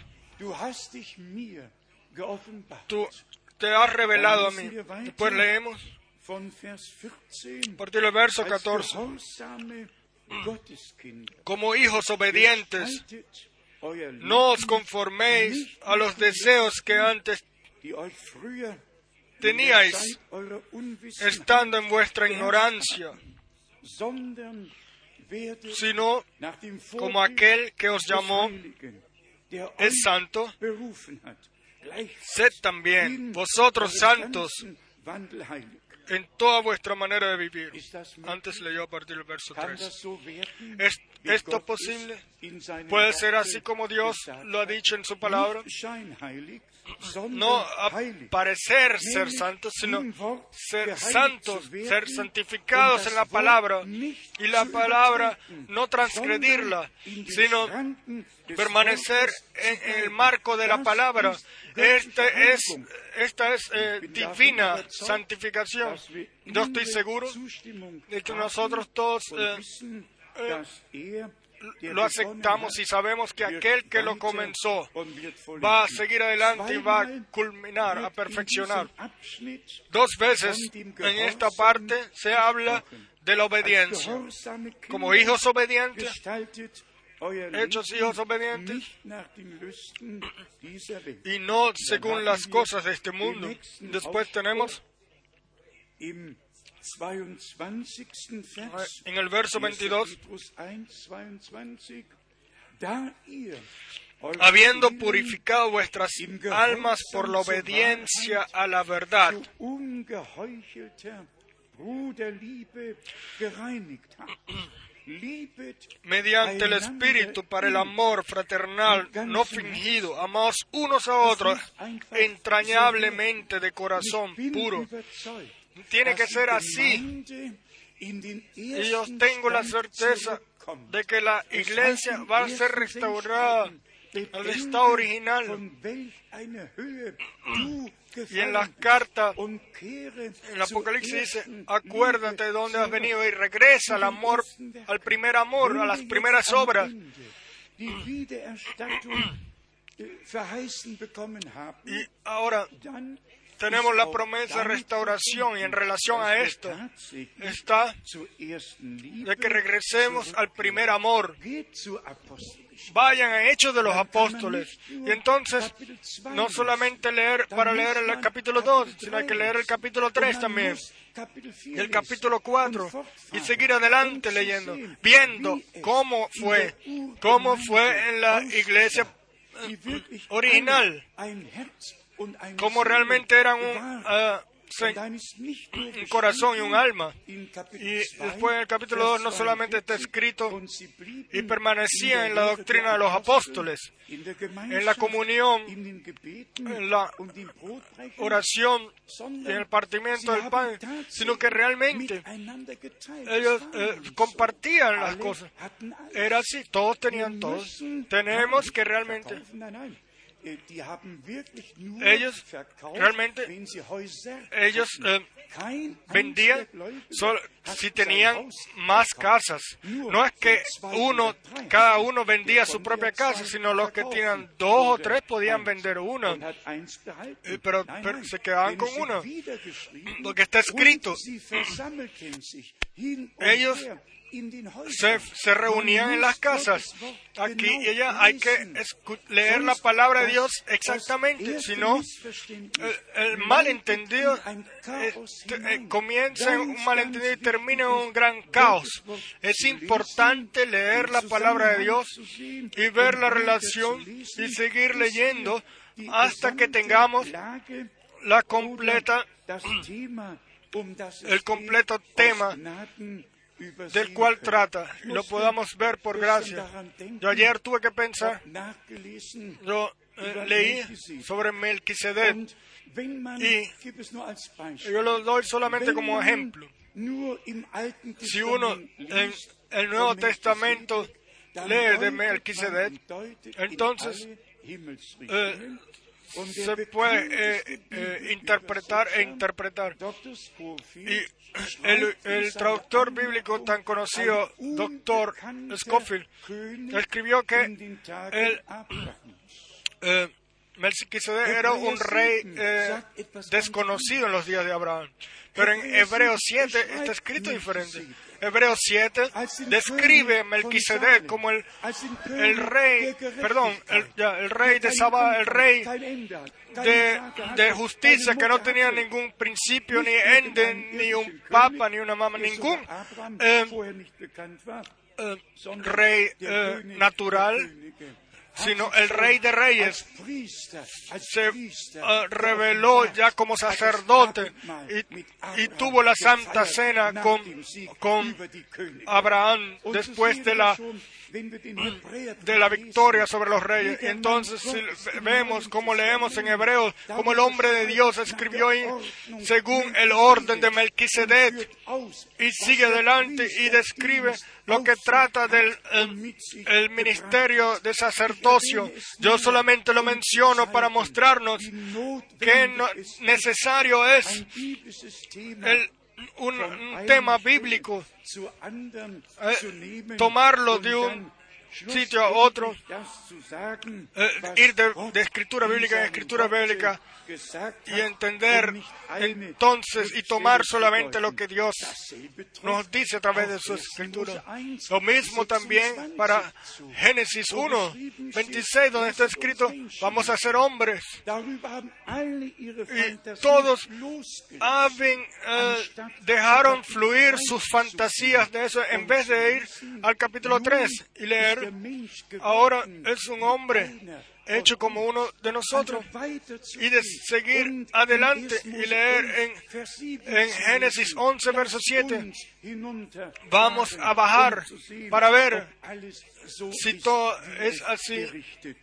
tú te has revelado a mí. Después leemos Von Vers 14. A partir del verso Als 14. gehorsame Gotteskinder, Como hijos obedientes, no os conforméis a los deseos que antes teníais, estando en vuestra ignorancia, sino como aquel que os llamó es santo, sed también vosotros santos. En toda vuestra manera de vivir. Antes leyó a partir del verso Kann 3. Esto posible? es seinem ¿Puede ser así como Dios lo ha dicho en su palabra? No heilig. aparecer ser santos, sino ser santos, ser santificados en la palabra y la palabra no transgredirla, sino permanecer en, el marco de la palabra. Este es, esta es eh, divina santificación. Yo estoy seguro de que nosotros todos eh, eh, lo aceptamos y sabemos que aquel que lo comenzó va a seguir adelante y va a culminar, a perfeccionar. Dos veces en esta parte se habla de la obediencia. Como hijos obedientes, hechos hijos obedientes, y no según las cosas de este mundo. Después tenemos Im 22. Vers, en el verso 22, 1. Petrus 1, 22, da ihr eure habiendo purificado vuestras almas por la obediencia a la verdad, mediante el Espíritu para el amor fraternal no fingido, amaos unos a otros entrañablemente de corazón puro. Tiene que ser así. Y yo tengo la certeza de que la Es iglesia va a ser restaurada al estado original. Y en las cartas, el Apocalipsis dice, acuérdate de dónde has venido y regresa al amor, al primer amor, a las primeras obras. Haben, Y ahora, tenemos la promesa de restauración y en relación a esto está de que regresemos al primer amor. Vayan a Hechos de los Apóstoles. Y entonces, no solamente leer para leer el capítulo 2, sino hay que leer el capítulo 3 también. Y el capítulo 4. Y seguir adelante leyendo, viendo cómo fue, cómo fue en la iglesia original, cómo realmente eran un, uh, un corazón y un alma. Y después en el capítulo 2 no solamente está escrito y permanecía en la doctrina de los apóstoles, en la comunión, en la oración y en el partimiento del pan, sino que realmente ellos eh, compartían las cosas. Era así, todos tenían todos. Tenemos que realmente ellos realmente ellos eh, vendían solo, si tenían más casas. No es que uno, cada uno vendía su propia casa, sino los que tenían dos o tres podían vender una. Pero, pero se quedaban con una. Porque está escrito. Ellos se, se, reunían en las casas. Aquí ella hay que leer la palabra de Dios exactamente, si no, el, malentendido eh, comienza en un malentendido y termina en un gran caos. Es importante leer la palabra de Dios y ver la relación y seguir leyendo hasta que tengamos la completa el completo tema del cual trata, lo podamos ver por gracia. Yo ayer tuve que pensar, yo eh, leí sobre Melquisedec y yo lo doy solamente como ejemplo. Si uno en el Nuevo Testamento lee de Melquisedec, entonces eh, se puede eh, eh, interpretar e interpretar. Y el, el, traductor bíblico tan conocido, doctor Scofield, escribió que el, eh, era un rey desconocido en los días de Abraham. Pero en Hebreos 7 está escrito diferente. Hebreos 7 describe Melquisedec como el, el rey, perdón, el, ya, el rey de Saba, el rey de, de, justicia que no tenía ningún principio, ni ende, ni un papa, ni una mamá, ningún. eh, eh, rey eh, natural sino el rey de reyes se uh, reveló ya como sacerdote y, y, tuvo la santa cena con, con Abraham después de la de la victoria sobre los reyes. Y entonces vemos como leemos en Hebreos, como el hombre de Dios escribió ahí, según el orden de Melquisedec, y sigue adelante y describe lo que trata del el, ministerio de sacerdocio. Yo solamente lo menciono para mostrarnos que necesario es el un, tema bíblico, eh, tomarlo de un sitio a otro, eh, ir de, escritura bíblica en escritura bíblica y entender entonces y tomar solamente lo que Dios nos dice a través de su escritura. Lo mismo también para Génesis 1, 26, donde está escrito, vamos a ser hombres. Y todos eh, dejaron fluir sus fantasías de eso en vez de ir al capítulo 3 y leer, ahora es un hombre hecho como uno de nosotros y de seguir adelante y leer en, en Génesis 11, verso 7. Vamos a bajar para ver si todo es así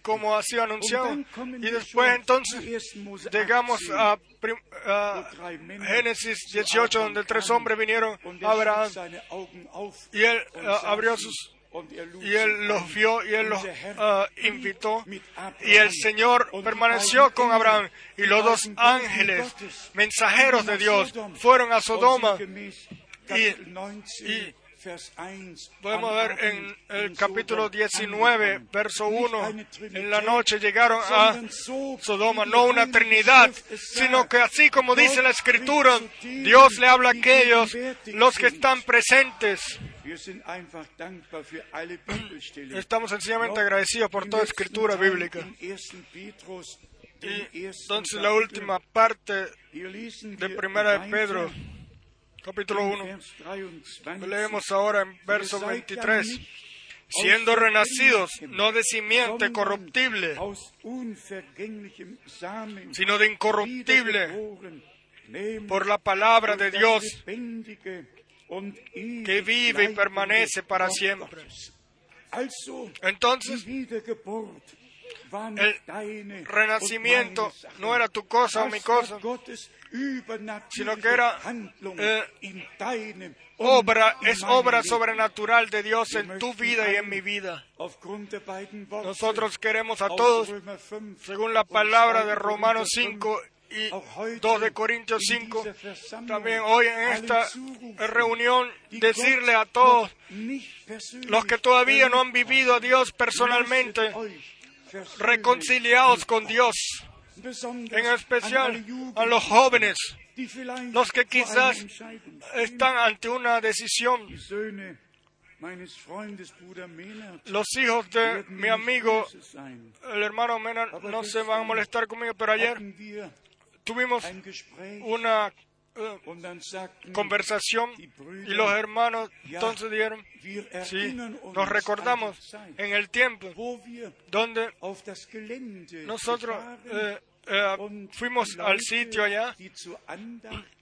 como ha sido anunciado. Y después entonces llegamos a, Génesis 18, donde tres hombres vinieron a Abraham y él abrió sus y él los vio y él los uh, invitó. Y el Señor permaneció con Abraham. Y los dos ángeles, mensajeros de Dios, fueron a Sodoma. Y, y Podemos ver en el capítulo 19, verso 1, en la noche llegaron a Sodoma, no una trinidad, sino que así como dice la escritura, Dios le habla a aquellos, los que están presentes. Estamos sencillamente agradecidos por toda escritura bíblica. Y entonces la última parte de Primera de Pedro, capítulo 1, leemos ahora en verso 23. Siendo renacidos, no de simiente corruptible, sino de incorruptible, por la palabra de Dios, que vive y permanece para siempre. Entonces, el renacimiento no era tu cosa o mi cosa, sino que era eh, obra, es obra sobrenatural de Dios en tu vida y en mi vida. Nosotros queremos a todos, según la palabra de Romanos 5 y 2 de Corintios 5, también hoy en esta reunión decirle a todos los que todavía no han vivido a Dios personalmente, reconciliados con Dios, en especial a los jóvenes, los que quizás están ante una decisión. Los hijos de mi amigo, el hermano Mena, no se van a molestar conmigo, pero ayer tuvimos una eh, conversación y los hermanos entonces dijeron, sí, nos recordamos en el tiempo donde nosotros eh, eh, fuimos al sitio allá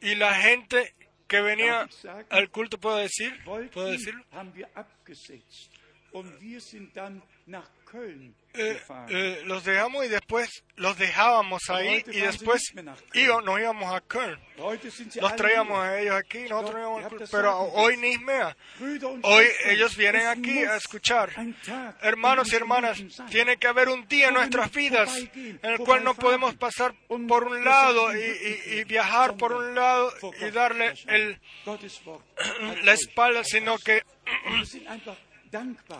y la gente que venía al culto, ¿puedo decir? ¿Puedo decirlo? Eh, eh, los dejamos y después los dejábamos ahí y después íbamos, nos íbamos a Köln. Los traíamos a ellos aquí, nosotros íbamos pero hoy Nismea, hoy ellos vienen aquí a escuchar. Hermanos y hermanas, tiene que haber un día en nuestras vidas en el cual no podemos pasar por un lado y, viajar por un lado y darle el, <clears throat> la espalda, sino que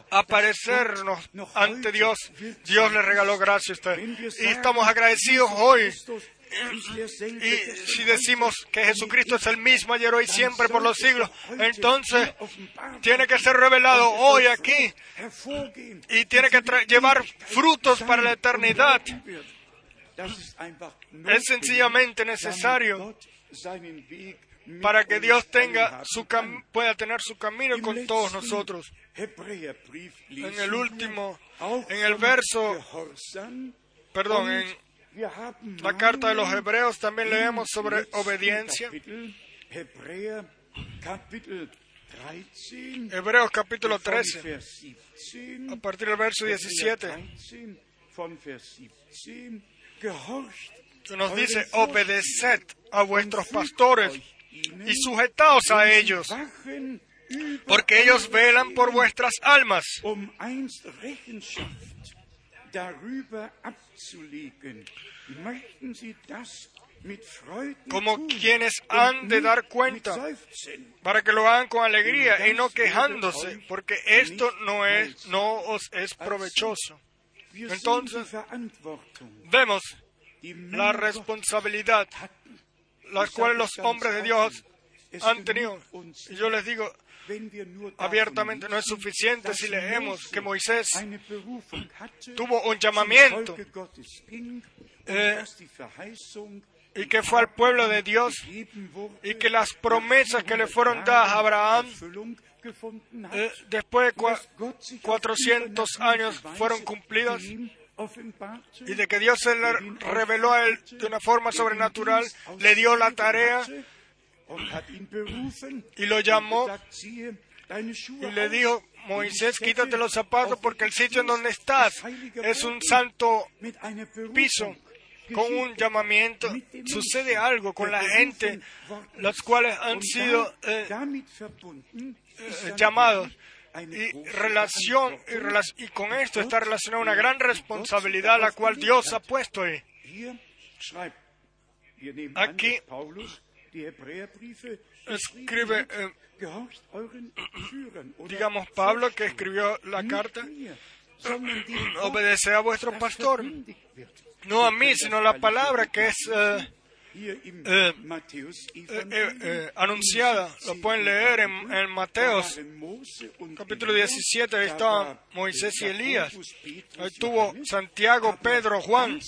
aparecernos ante Dios. Dios le regaló gracia a usted. Y estamos agradecidos hoy. Y si decimos que Jesucristo es el mismo ayer, hoy, siempre, por los siglos, entonces tiene que ser revelado hoy aquí y tiene que llevar frutos para la eternidad. Es sencillamente necesario para que Dios tenga su pueda tener su camino con todos nosotros. En el último, en el verso, perdón, en la carta de los Hebreos también leemos sobre obediencia. Hebreos capítulo 13, a partir del verso 17, que nos dice, obedeced a vuestros pastores y sujetaos a ellos, porque ellos velan por vuestras almas. Como quienes han de dar cuenta, para que lo hagan con alegría y no quejándose, porque esto no es, no os es provechoso. Entonces, vemos la responsabilidad las cuales los hombres de Dios han tenido. Y yo les digo abiertamente, no es suficiente si leemos que Moisés tuvo un llamamiento eh, y que fue al pueblo de Dios y que las promesas que le fueron dadas a Abraham eh, después de 400 años fueron cumplidas y de que Dios se le reveló a él de una forma sobrenatural, le dio la tarea y lo llamó y le dijo, Moisés, quítate los zapatos porque el sitio en donde estás es un santo piso con un llamamiento. Sucede algo con la gente, los cuales han sido eh, eh, llamados y relación y, con esto está relacionada una gran responsabilidad la cual Dios ha puesto ahí. Aquí escribe, eh, digamos, Pablo que escribió la carta, <clears throat> obedece a vuestro pastor, no a mí, sino a la palabra que es eh, eh, eh, eh, anunciada. Lo pueden leer en, en Mateos, capítulo 17. Ahí estaba Moisés y Elías. Ahí estuvo Santiago, Pedro, Juan.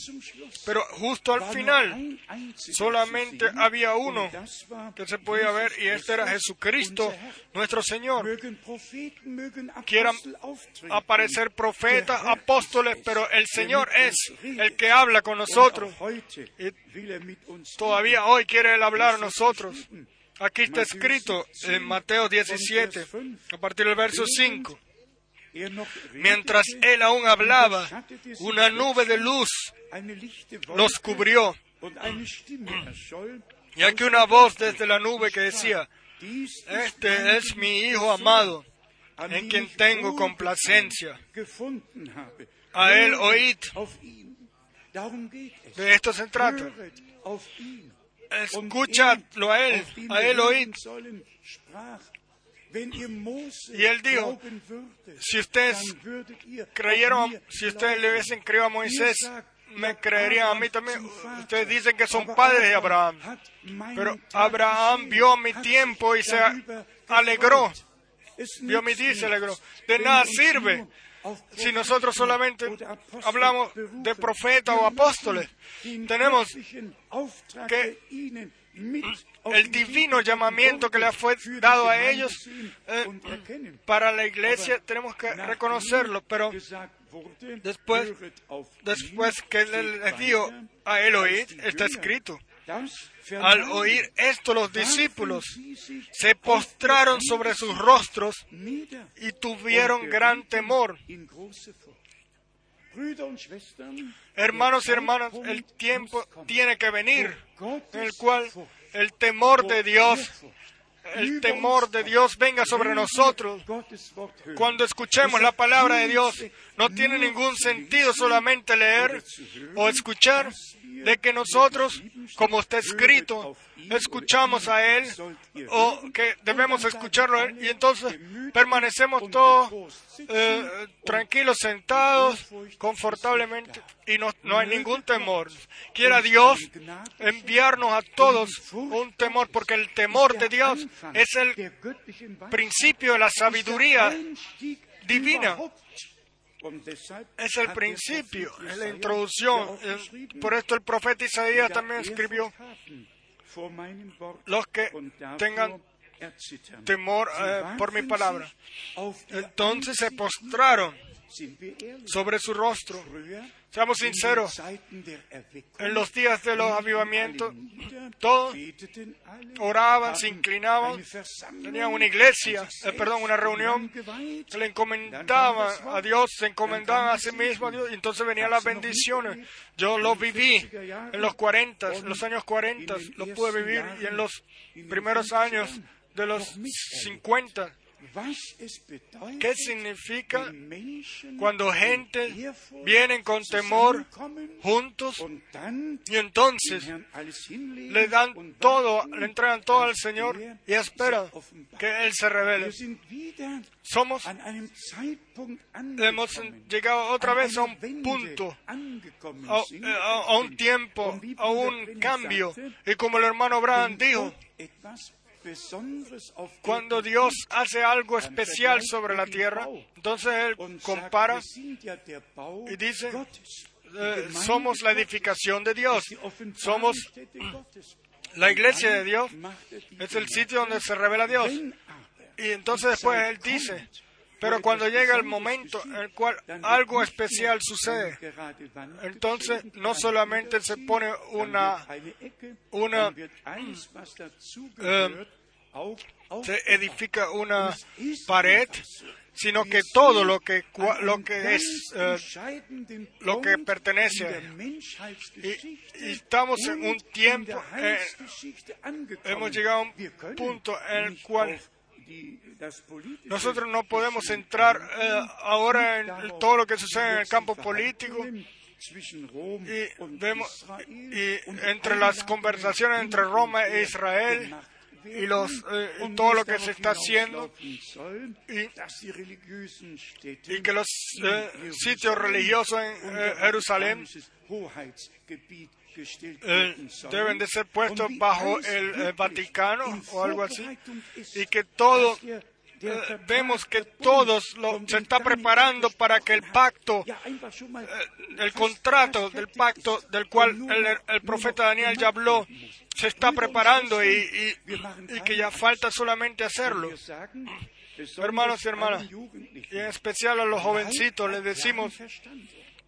Pero justo al final solamente había uno que se podía ver y este era Jesucristo, nuestro Señor. Quieran aparecer profetas, apóstoles, pero el Señor es el que habla con nosotros. Y todavía hoy quiere Él hablar a nosotros. Aquí está escrito en Mateo 17, a partir del verso 5. Mientras él aún hablaba, una nube de luz los cubrió. Y aquí una voz desde la nube que decía, este es mi Hijo amado, en quien tengo complacencia. A él oíd. De esto se trata. Escúchalo a él, a él oíd. Y él dijo, si ustedes creyeron, si ustedes le hubiesen creído a Moisés, me creerían a mí también. Ustedes dicen que son padres de Abraham. Pero Abraham vio mi tiempo y se alegró. Vio mi día y se alegró. De nada sirve si nosotros solamente hablamos de profetas o apóstoles. Tenemos que el divino llamamiento que le fue dado a ellos eh, para la iglesia tenemos que reconocerlo, pero después, después que les dijo a oír, está escrito. Al oír esto los discípulos se postraron sobre sus rostros y tuvieron gran temor. Hermanos y hermanas, el tiempo tiene que venir en el cual el temor de Dios, el temor de Dios venga sobre nosotros. Cuando escuchemos la palabra de Dios, no tiene ningún sentido solamente leer o escuchar de que nosotros, como está escrito, escuchamos a Él o que debemos escucharlo a Él y entonces permanecemos todos eh, tranquilos, sentados, confortablemente y no, no hay ningún temor. Quiera Dios enviarnos a todos un temor porque el temor de Dios es el principio de la sabiduría divina es el principio, es la introducción. Por esto el profeta Isaías también escribió, los que tengan temor eh, por mi palabra. Entonces se postraron sobre su rostro. Seamos sinceros, en los días de los avivamientos, todos oraban, se inclinaban, tenían una iglesia, eh, perdón, una reunión, se le encomendaban a Dios, se encomendaban a sí mismos a Dios, y entonces venían las bendiciones. Yo lo viví en los 40, en los años 40, lo pude vivir, y en los primeros años de los 50, ¿Qué significa cuando gente viene con temor juntos y entonces le dan todo, le entregan todo al Señor y esperan que Él se revele? Somos, hemos llegado otra vez a un punto, a, un tiempo, a un cambio. Y como el hermano Abraham dijo, cuando Dios hace algo especial sobre la tierra, entonces Él compara y dice, eh, somos la edificación de Dios, somos la iglesia de Dios, es el sitio donde se revela Dios. Y entonces después Él dice, pero cuando llega el momento en el cual algo especial sucede, entonces no solamente se pone una, una eh, se edifica una pared, sino que todo lo que lo que es eh, lo que pertenece. y, estamos en un tiempo eh, hemos llegado a un punto en el cual nosotros no podemos entrar eh, ahora en todo lo que sucede en el campo político y vemos y entre las conversaciones entre Roma e Israel y los, eh, todo lo que se está haciendo y, que los eh, sitios religiosos en Jerusalén eh, deben de ser puestos bajo el eh, Vaticano o algo así y que todo eh, vemos que todos se está preparando para que el pacto, eh, el contrato del pacto del cual el, profeta Daniel ya habló, se está preparando y- y que ya falta solamente hacerlo. Hermanos y hermanas, y en especial a los jovencitos les decimos,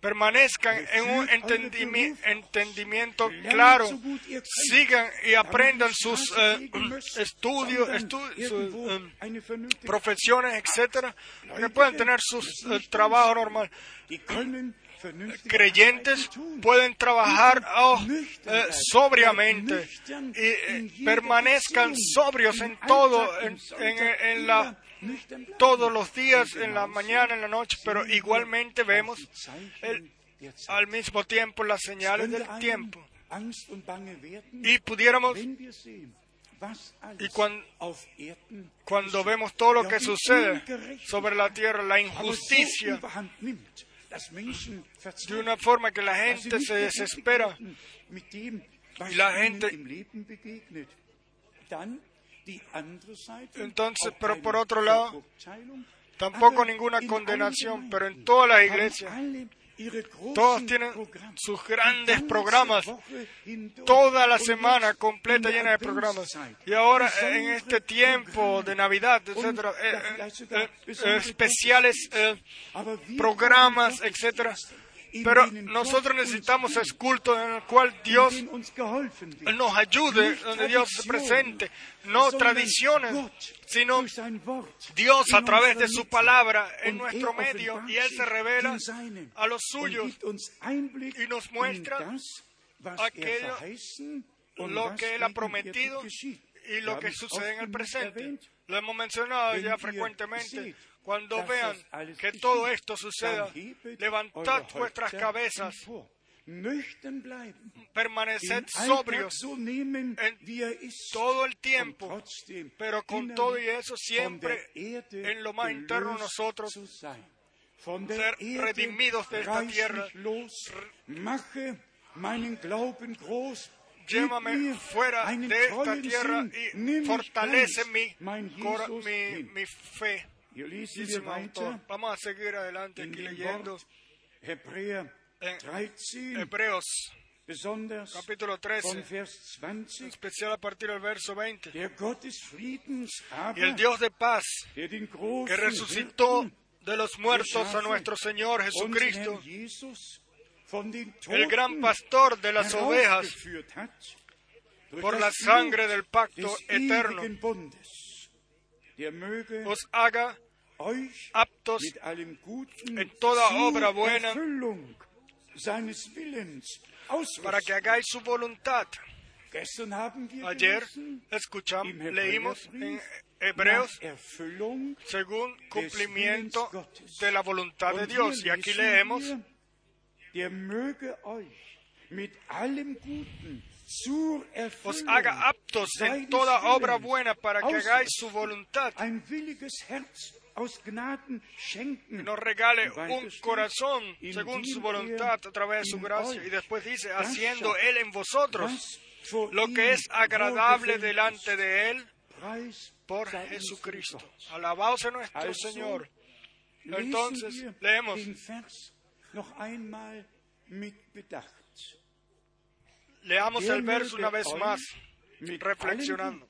permanezcan en un entendimi- entendimiento claro, sigan y aprendan sus eh, <clears throat> estudios, estu- sus, eh, profesiones, etcétera, que puedan tener su trabajo normal. <clears throat> Creyentes pueden trabajar oh, eh, sobriamente y eh, permanezcan sobrios en todo, en, en- en la todos los días, en la mañana, en la noche, pero igualmente vemos el- al mismo tiempo las señales del tiempo. Y pudiéramos, y cuan- cuando vemos todo lo que sucede sobre la tierra, la injusticia, de una forma que la gente se desespera y la gente Entonces, pero por otro lado, tampoco ninguna condenación, pero en todas las iglesias, todos tienen sus grandes programas, toda la semana completa llena de programas. Y ahora, en este tiempo de Navidad, etcétera, eh, eh, eh, especiales programas, etcétera. Pero nosotros necesitamos ese culto en el cual Dios nos ayude, donde Dios se presente, no tradiciones, sino Dios a través de su palabra en nuestro medio y Él se revela a los suyos y nos muestra aquello, lo que Él ha prometido y lo que sucede en el presente. Lo hemos mencionado ya frecuentemente. Cuando vean que todo esto suceda, levantad vuestras cabezas, permaneced sobrios en todo el tiempo, pero con todo y eso siempre en lo más interno de nosotros ser redimidos de esta tierra. Llévame fuera de esta tierra y fortalece mi, mi, mi fe. Dice el autor. Vamos a seguir adelante aquí leyendo en 13, Hebreos besonders capítulo von 13, Vers 20. especial a partir del verso 20. Der Gott des Friedens Y el Dios de paz, der den que resucitó de los muertos a nuestro Señor Jesucristo, el gran pastor de las ovejas, por la sangre del pacto eterno, os haga aptos en toda obra buena, para que hagáis su voluntad. Ayer escuchamos, leímos en Hebreos según cumplimiento de la voluntad de Dios. Y aquí leemos, os haga aptos en toda obra buena para que hagáis su voluntad. Nos regale un corazón según su voluntad a través de su gracia. Y después dice, haciendo Él en vosotros lo que es agradable delante de Él por Jesucristo. Alabado sea nuestro Señor. Entonces, leemos. Leamos el verso una vez más, reflexionando.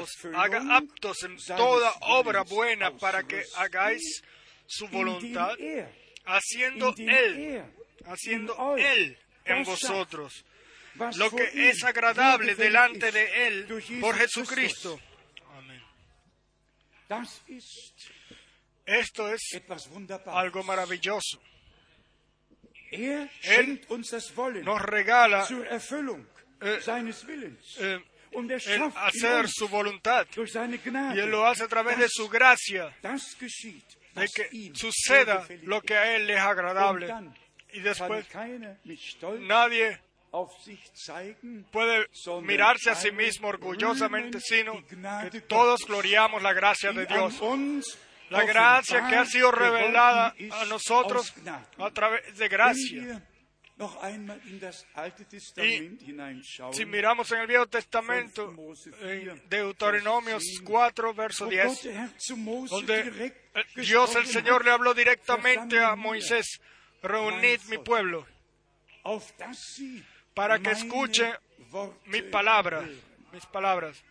Os haga aptos en toda obra buena para que hagáis su voluntad, haciendo Él, haciendo Él en vosotros lo que es agradable delante de Él por. Jesucristo. Amén. Esto es algo maravilloso. Er Wollen Nos regala eh, er el hacer su voluntad y Él lo hace a través de su gracia, de que suceda lo que a Él le es agradable. Y después nadie puede mirarse a sí mismo orgullosamente, sino que todos gloriamos la gracia de Dios. La gracia que ha sido revelada a nosotros a través de gracia. Y si miramos en el Viejo Testamento, en Deuteronomios 4, verso 10, donde Dios el Señor le habló directamente a Moisés, reunid mi pueblo para que escuche mi palabra, mis palabras.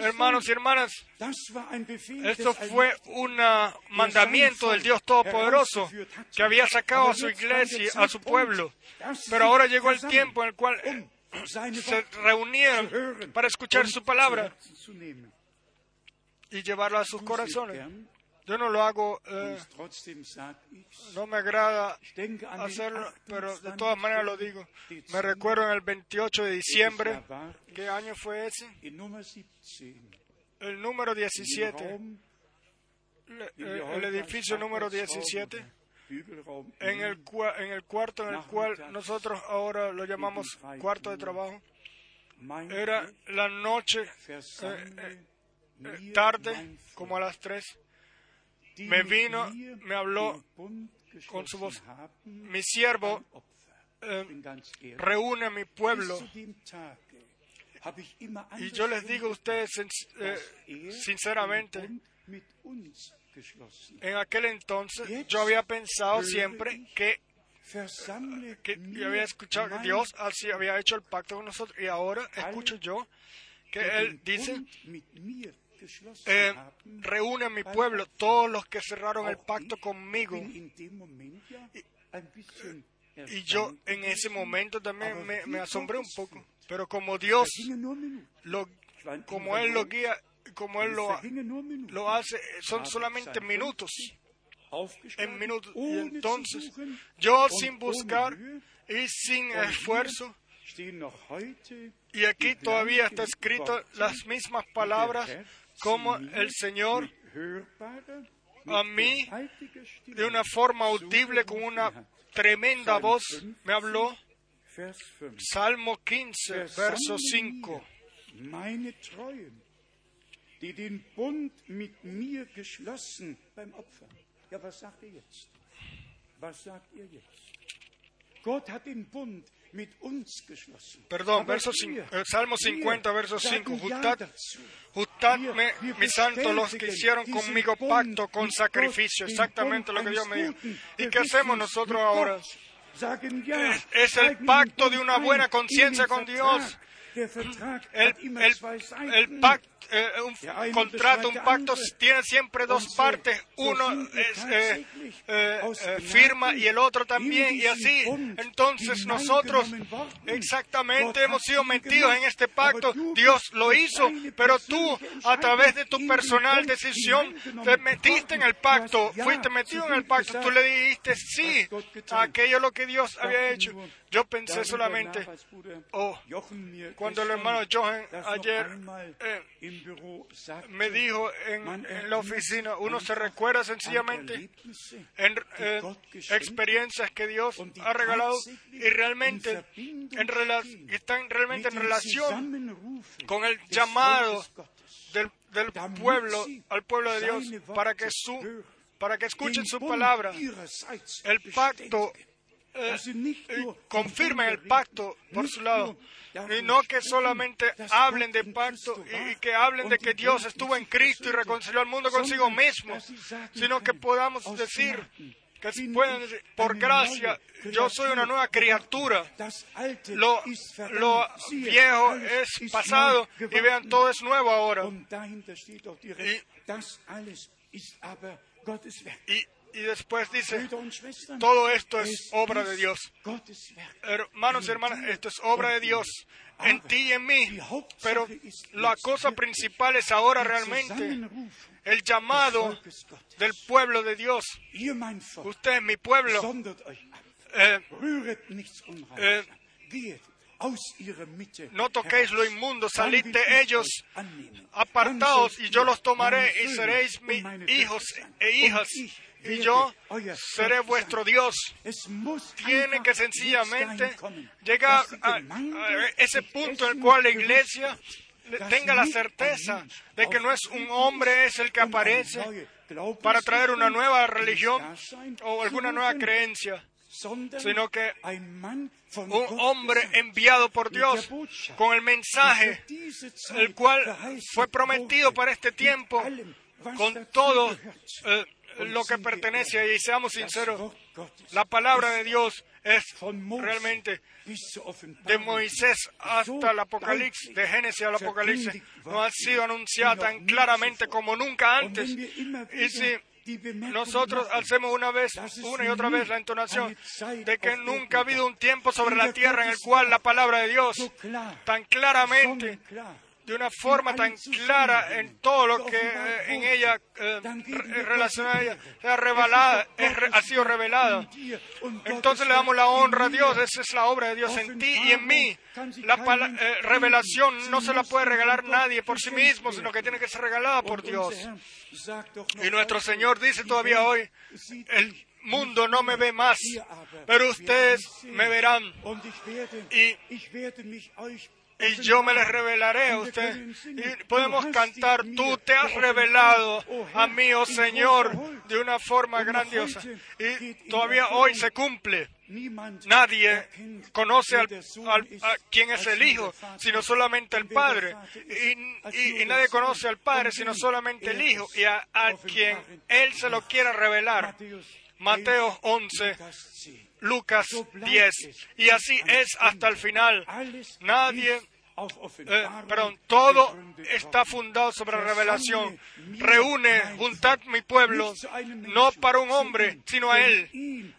Hermanos y hermanas, esto fue un mandamiento del Dios Todopoderoso que había sacado a su iglesia, a su pueblo. Pero ahora llegó el tiempo en el cual se reunieron para escuchar su palabra y llevarla a sus corazones. Yo no lo hago, eh, no me agrada hacerlo, pero de todas maneras lo digo. Me recuerdo en el 28 de diciembre, ¿qué año fue ese? El número 17, el edificio número 17, en el, en el cuarto en el cual nosotros ahora lo llamamos cuarto de trabajo. Era la noche, eh, eh, tarde, como a las 3 me vino, me habló con su voz. Mi siervo eh, reúne a mi pueblo. Y yo les digo a ustedes eh, sinceramente, en aquel entonces yo había pensado siempre que, yo había escuchado que Dios había hecho el pacto con nosotros y ahora escucho yo que Él dice eh, reúne a mi pueblo, todos los que cerraron el pacto conmigo. Y, yo en ese momento también me, asombré un poco. Pero como Dios, lo, como Él lo guía, como Él lo, lo hace, son solamente minutos. En minutos. Entonces, yo sin buscar y sin esfuerzo, y aquí todavía está escrito las mismas palabras como el Señor a mí de una forma audible con una tremenda voz me habló. Salmo 15, verso 5. Perdón, verso eh, Salmo 50, verso 5. Justadme, mi santo, los que hicieron conmigo pacto con sacrificio. Exactamente lo que Dios me dijo. ¿Y qué hacemos nosotros ahora? es el pacto de una buena conciencia con Dios el, pacto, eh, un contrato, un pacto tiene siempre dos partes. Uno es, eh, eh, firma y el otro también. Y así, entonces nosotros exactamente hemos sido metidos en este pacto. Dios lo hizo, pero tú, a través de tu personal decisión, te metiste en el pacto, fuiste metido en el pacto. Tú le dijiste sí a aquello lo que Dios había hecho. Yo pensé solamente, oh, cuando el hermano Johan ayer me dijo en, la oficina, uno se recuerda sencillamente en eh, experiencias que Dios ha regalado y realmente en están realmente en relación con el llamado del, del pueblo al pueblo de Dios para que su para que escuchen su palabra. El pacto eh, confirmen el pacto por su lado. Y no que solamente hablen de pacto y, que hablen de que Dios estuvo en Cristo y reconcilió al mundo consigo mismo, sino que podamos decir que pueden decir, por gracia, yo soy una nueva criatura. Lo, lo viejo es pasado y vean, todo es nuevo ahora. y y después dice, todo esto es obra de Dios. Hermanos y hermanas, esto es obra de Dios en ti y en mí. Pero la cosa principal es ahora realmente el llamado del pueblo de Dios. Usted, mi pueblo, eh, eh, No toquéis lo inmundo, salid de ellos, apartaos, y yo los tomaré, y seréis mis hijos e hijas, y yo seré vuestro Dios. Tiene que sencillamente llegar a, ese punto en el cual la iglesia tenga la certeza de que no es un hombre es el que aparece para traer una nueva religión o alguna nueva creencia, sino que un hombre enviado por Dios con el mensaje, el cual fue prometido para este tiempo, con todo eh, lo que pertenece, y seamos sinceros, la palabra de Dios es realmente de Moisés hasta el Apocalipsis, de Génesis al Apocalipsis, no ha sido anunciada tan claramente como nunca antes. Y si nosotros hacemos una vez, una y otra vez la entonación de que nunca ha habido un tiempo sobre la tierra en el cual la palabra de Dios tan claramente de una forma tan clara en todo lo que eh, en ella eh, relacionada a ella sea revelada, ha sido revelada. Entonces le damos la honra a Dios, esa es la obra de Dios en ti y en mí. La eh, revelación no se la puede regalar nadie por sí mismo, sino que tiene que ser regalada por Dios. Y nuestro Señor dice todavía hoy, el mundo no me ve más, pero ustedes me verán. Y y yo me les revelaré a usted. Y podemos cantar, tú te has revelado a mí, oh Señor, de una forma grandiosa. Y todavía hoy se cumple. Nadie conoce al, a quién es el Hijo, sino solamente el Padre. Y, nadie conoce al Padre, sino solamente el Hijo, y a, a quien Él se lo quiera revelar. Mateo 11, Lucas 10. Y así es hasta el final. Nadie eh, perdón, todo está fundado sobre la revelación. Reúne, juntad mi pueblo, no para un hombre, sino a Él.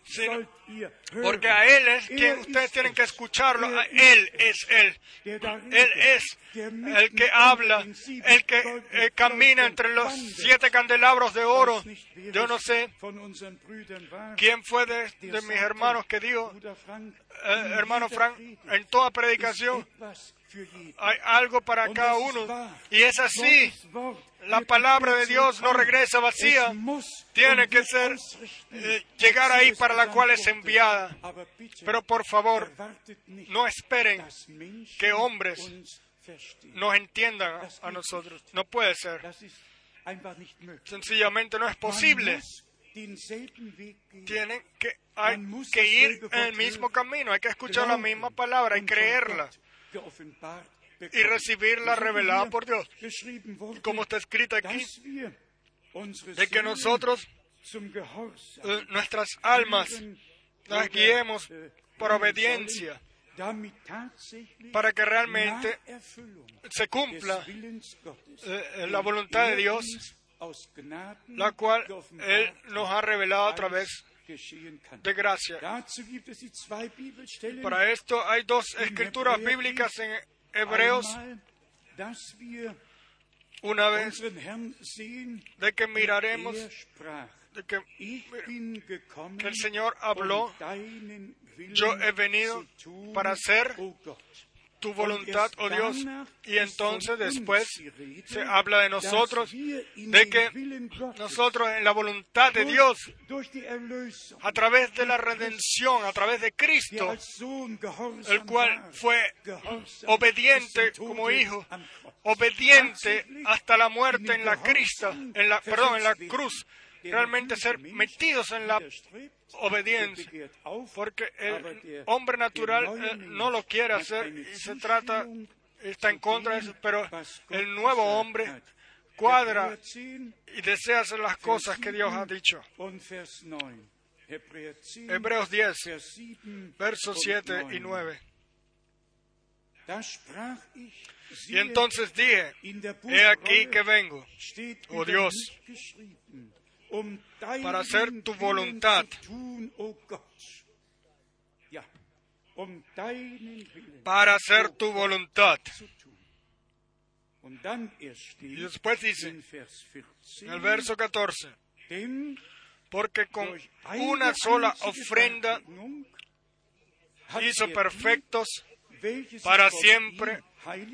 porque a Él es quien ustedes tienen que escucharlo. Él es Él. Él es el que habla, el que eh, camina entre los siete candelabros de oro. Yo no sé quién fue de, de mis hermanos que dijo, eh, hermano Frank, en toda predicación hay algo para cada uno. Y es así. La palabra de Dios no regresa vacía. Tiene que ser, eh, llegar ahí para la cual es enviada. Pero por favor, no esperen que hombres nos entiendan a nosotros. No puede ser. Sencillamente no es posible. Tienen que, hay que ir en el mismo camino, hay que escuchar la misma palabra y creerla y recibirla revelada por Dios. Como está escrito aquí, de que nosotros, eh, nuestras almas, las guiemos por obediencia para que realmente se cumpla eh, la voluntad de Dios, la cual Él nos ha revelado a través de gracia. Para esto hay dos escrituras bíblicas en Hebreos. Una vez de que miraremos de que, que el Señor habló, yo he venido para hacer tu voluntad, oh Dios. Y entonces después se habla de nosotros, de que nosotros en la voluntad de Dios, a través de la redención, a través de Cristo, el cual fue obediente como hijo, obediente hasta la muerte en la Cristo, en la, perdón, en la cruz, realmente ser metidos en la obediencia, porque el hombre natural eh, no lo quiere hacer y se trata, está en contra de eso, pero el nuevo hombre cuadra y desea hacer las cosas que Dios ha dicho. Hebreos 10, versos 7 y 9. Y entonces dije, he aquí que vengo, oh Dios, para hacer tu voluntad. Para hacer tu voluntad. Y después dice, en el verso 14, porque con una sola ofrenda hizo perfectos para siempre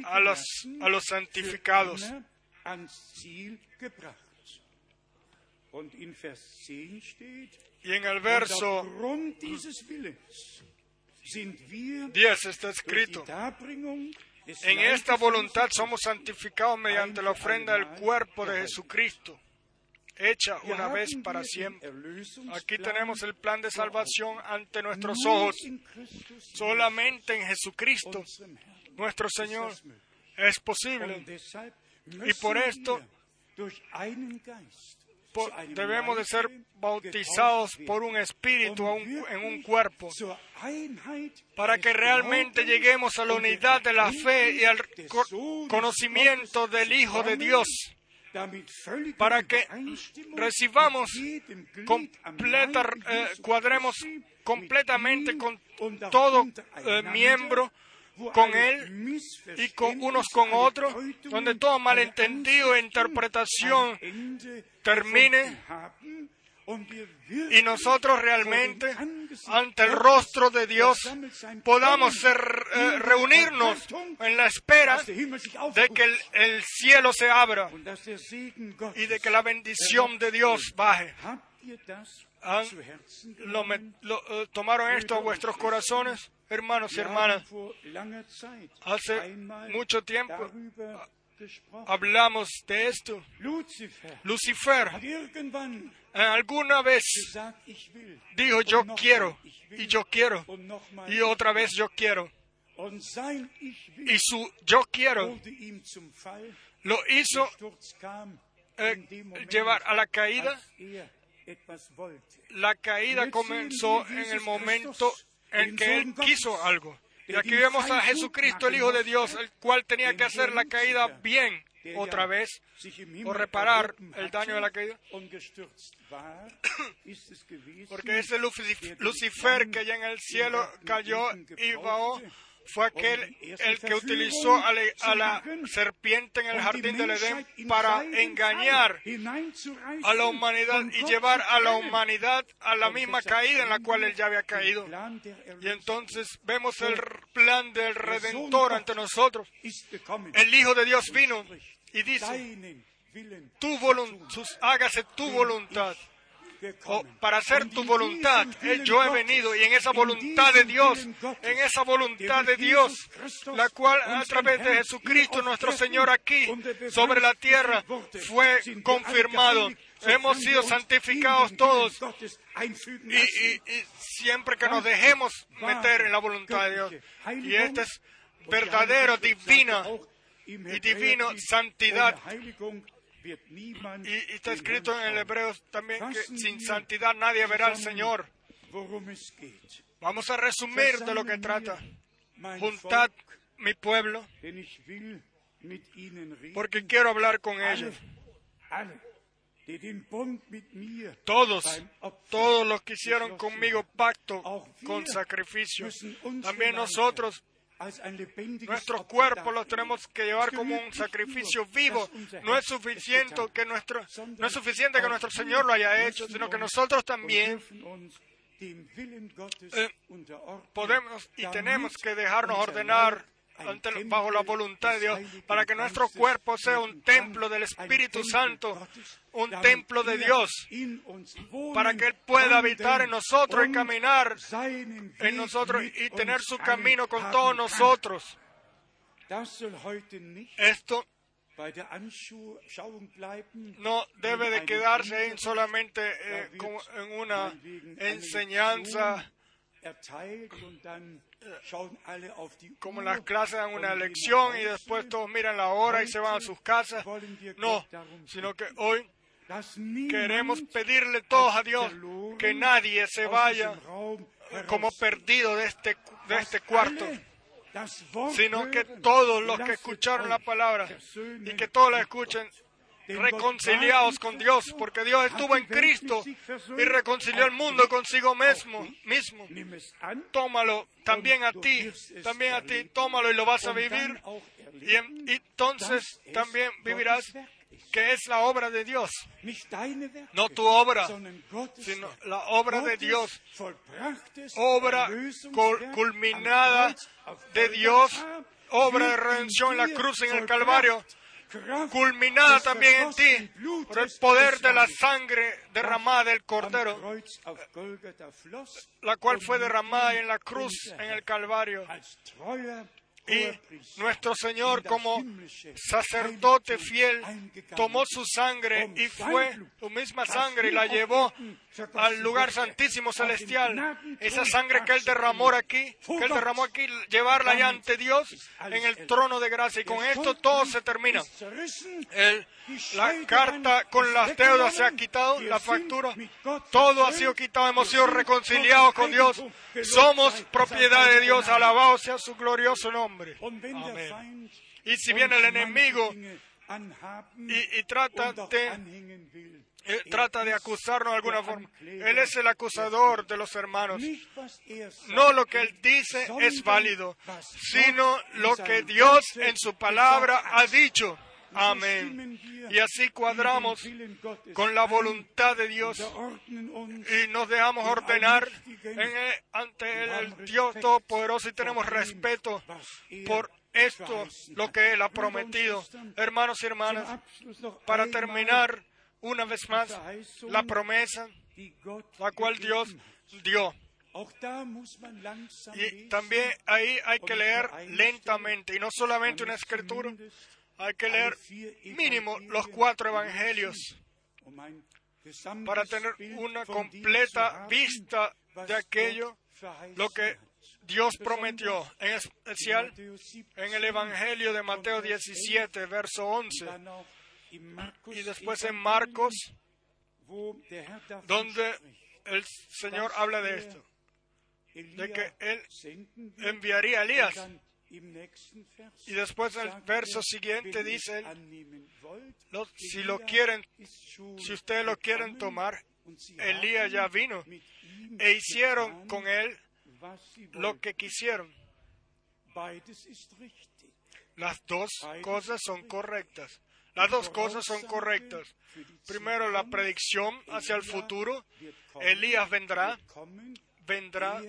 a los, a los santificados. immer ans Ziel gebracht. Und in Vers 10 steht, Y en el verso aufgrund dieses Willens sind wir 10 está escrito, en esta voluntad somos santificados mediante la ofrenda del cuerpo de Jesucristo, hecha una vez para siempre. Aquí tenemos el plan de salvación ante nuestros ojos. Solamente en Jesucristo, nuestro Señor, es posible. Y por esto Por- debemos de ser bautizados por un espíritu un- en un cuerpo para que realmente lleguemos a la unidad de la fe y al co- conocimiento del Hijo de Dios, para que recibamos completa, eh, cuadremos completamente con todo eh, miembro con Él y con unos con otros, donde todo malentendido e interpretación termine y nosotros realmente ante el rostro de Dios podamos ser, eh, reunirnos en la espera de que el, el cielo se abra y de que la bendición de Dios baje. Lo me- lo, eh, ¿Tomaron esto a vuestros corazones, hermanos y hermanas? Hace mucho tiempo hablamos de esto. Lucifer alguna vez dijo yo quiero y yo quiero y otra vez yo quiero. Y su yo quiero lo hizo eh, llevar a la caída. er. La caída comenzó en el momento en que él quiso algo. Y aquí vemos a Jesucristo, el Hijo de Dios, el cual tenía que hacer la caída bien otra vez o reparar el daño de la caída. <coughs> Porque ese Lucifer que ya en el cielo cayó y bajó fue aquel el que utilizó a la, a la serpiente en el jardín del Edén para engañar a la humanidad y llevar a la humanidad a la misma caída en la cual él ya había caído. Y entonces vemos el plan del Redentor ante nosotros. El Hijo de Dios vino y dice, tu voluntad, hágase tu voluntad. O para hacer tu voluntad, eh, yo he venido y en esa voluntad de Dios, en esa voluntad de Dios, la cual a través de Jesucristo nuestro Señor aquí sobre la tierra fue confirmado. Hemos sido santificados todos y siempre que nos dejemos meter en la voluntad de Dios. Y esta es verdadero, divina y divino santidad. Y, está escrito en el hebreo también que sin santidad nadie verá al Señor. Vamos a resumir de lo que trata. Juntad mi pueblo porque quiero hablar con ellos. Todos, todos los que hicieron conmigo pacto con sacrificio, también nosotros, nuestros cuerpos los tenemos que llevar como un sacrificio vivo. No es suficiente que nuestro, no es suficiente que nuestro Señor lo haya hecho, sino que nosotros también eh, podemos y tenemos que dejarnos ordenar ante, bajo la voluntad de Dios, para que nuestro cuerpo sea un templo del Espíritu Santo, un templo de Dios, para que Él pueda habitar en nosotros y caminar en nosotros y tener su camino con todos nosotros. Esto no debe de quedarse en solamente eh, en una enseñanza como las clases dan una lección y después todos miran la hora y se van a sus casas. No, sino que hoy queremos pedirle todos a Dios que nadie se vaya como perdido de este, de este cuarto, sino que todos los que escucharon la palabra y que todos la escuchen reconciliados con Dios, porque Dios estuvo en Cristo y reconcilió el mundo consigo mismo. mismo. Tómalo también a ti, también a ti, tómalo y lo vas a vivir. Y, y entonces también vivirás que es la obra de Dios, no tu obra, sino la obra de Dios, obra culminada de Dios, obra de redención en la cruz en el. Calvario, culminada también en ti por el poder de la sangre derramada del Cordero, la cual fue derramada en la cruz en el Calvario. Y nuestro Señor como sacerdote fiel tomó su sangre y fue su misma sangre y la llevó al lugar santísimo celestial. Esa sangre que Él derramó aquí, que Él derramó aquí, llevarla ya ante Dios en el trono de gracia. Y con esto todo se termina. El- la carta con las deudas se ha quitado, la factura, todo ha sido quitado, hemos sido reconciliados con Dios, somos propiedad de Dios, alabado sea su glorioso nombre. Amén. Y si viene el enemigo y, de eh, trata de acusarnos de alguna forma. Él es el acusador de los hermanos. No lo que Él dice es válido, sino lo que Dios en su palabra ha dicho. Amén. Y así cuadramos con la voluntad de Dios y nos dejamos ordenar ante el Dios Todopoderoso y tenemos respeto por esto, lo que Él ha prometido. Hermanos y hermanas, para terminar una vez más la promesa la cual Dios dio. Y también ahí hay que leer lentamente y no solamente una escritura, hay que leer mínimo los cuatro evangelios para tener una completa vista de aquello lo que Dios prometió, en especial en el Evangelio de Mateo 17, verso 11, y después en Marcos, donde el Señor habla de esto, de que Él enviaría a Elías. Y después el verso siguiente dice, si lo quieren, si ustedes lo quieren tomar, Elías ya vino e hicieron con él lo que quisieron. Las dos cosas son correctas. Las dos cosas son correctas. Primero, la predicción hacia el futuro. Elías vendrá, vendrá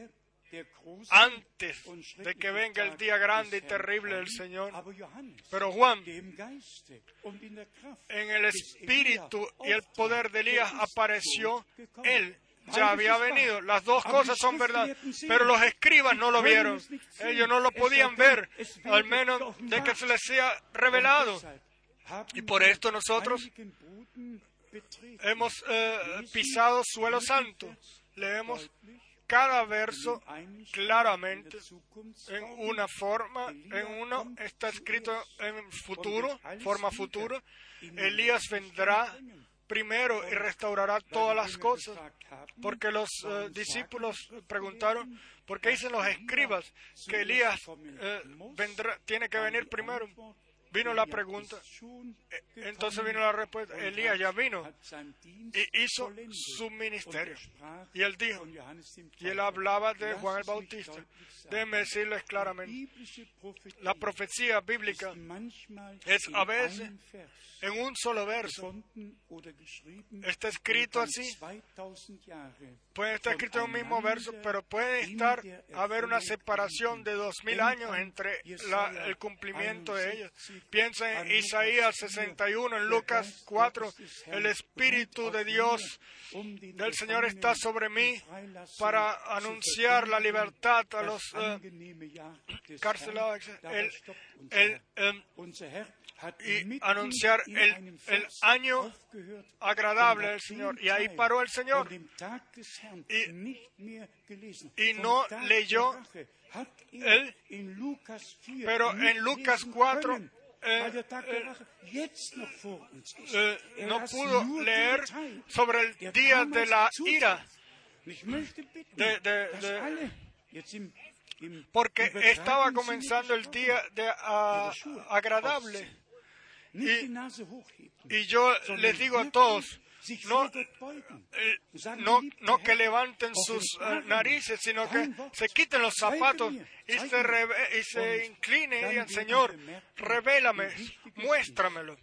antes de que venga el día grande y terrible del Señor. Pero Juan, en el espíritu y el poder de Elías apareció él. Ya había venido. Las dos cosas son verdad. Pero los escribas no lo vieron. Ellos no lo podían ver, al menos de que se les sea revelado. Y por esto nosotros hemos eh, pisado suelo santo. Leemos cada verso claramente en una forma, en uno está escrito en futuro, forma futuro. Elías vendrá primero y restaurará todas las cosas. Porque los eh, discípulos preguntaron, ¿por qué dicen los escribas que Elías eh, vendrá, tiene que venir primero? Vino la pregunta, eh, entonces vino la respuesta, Elías ya vino y hizo su ministerio. Y él dijo, y él hablaba de Juan el Bautista. Déjenme decirles claramente, la profecía bíblica es a veces en un solo verso. Está escrito así, puede estar escrito en un mismo verso, pero puede estar, haber una separación de dos mil años entre el cumplimiento de ellos. Piensa en Isaías 61, en Lucas 4, el Espíritu de Dios del Señor está sobre mí para anunciar la libertad a los eh, carcelados. El, el, em, y anunciar el, año agradable del Señor. Y ahí paró el Señor. Y no leyó él, pero en Lucas 4 eh, eh, eh, no pudo leer sobre el día de la ira, de- de- de- porque estaba comenzando el día de ah, agradable. Y, y yo les digo a todos, no, eh, no, no que levanten sus eh, narices, sino que se quiten los zapatos y se, reve- y se inclinen y digan, Señor, revélame, muéstramelo.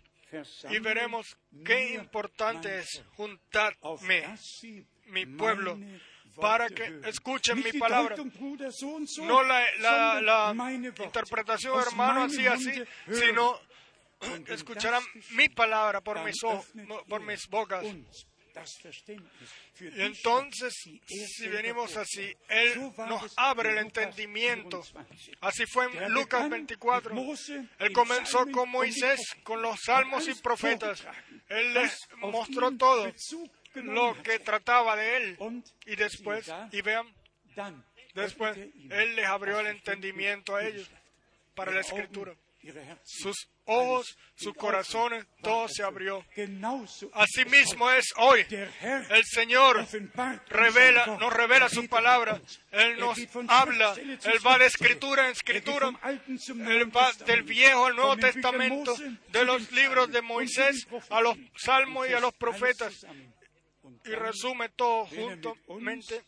y veremos qué importante es juntarme, mi pueblo, para que escuchen mi palabra. No la, la, la interpretación, hermano, así, así, sino escucharán mi palabra por mis, por mis bocas. Y entonces, si venimos así, Él nos abre el entendimiento. Así fue en Lucas 24. Él comenzó con Moisés, con los salmos y profetas. Él les mostró todo lo que trataba de Él. Y después, y vean, después, Él les abrió el entendimiento a ellos para la escritura sus ojos, sus corazones, todo se abrió. Asimismo es hoy. El Señor revela, nos revela su palabra. Él nos habla. Él va de escritura en escritura. Él va del Viejo al Nuevo Testamento, de los libros de Moisés a los salmos y a los profetas. Y resume todo juntamente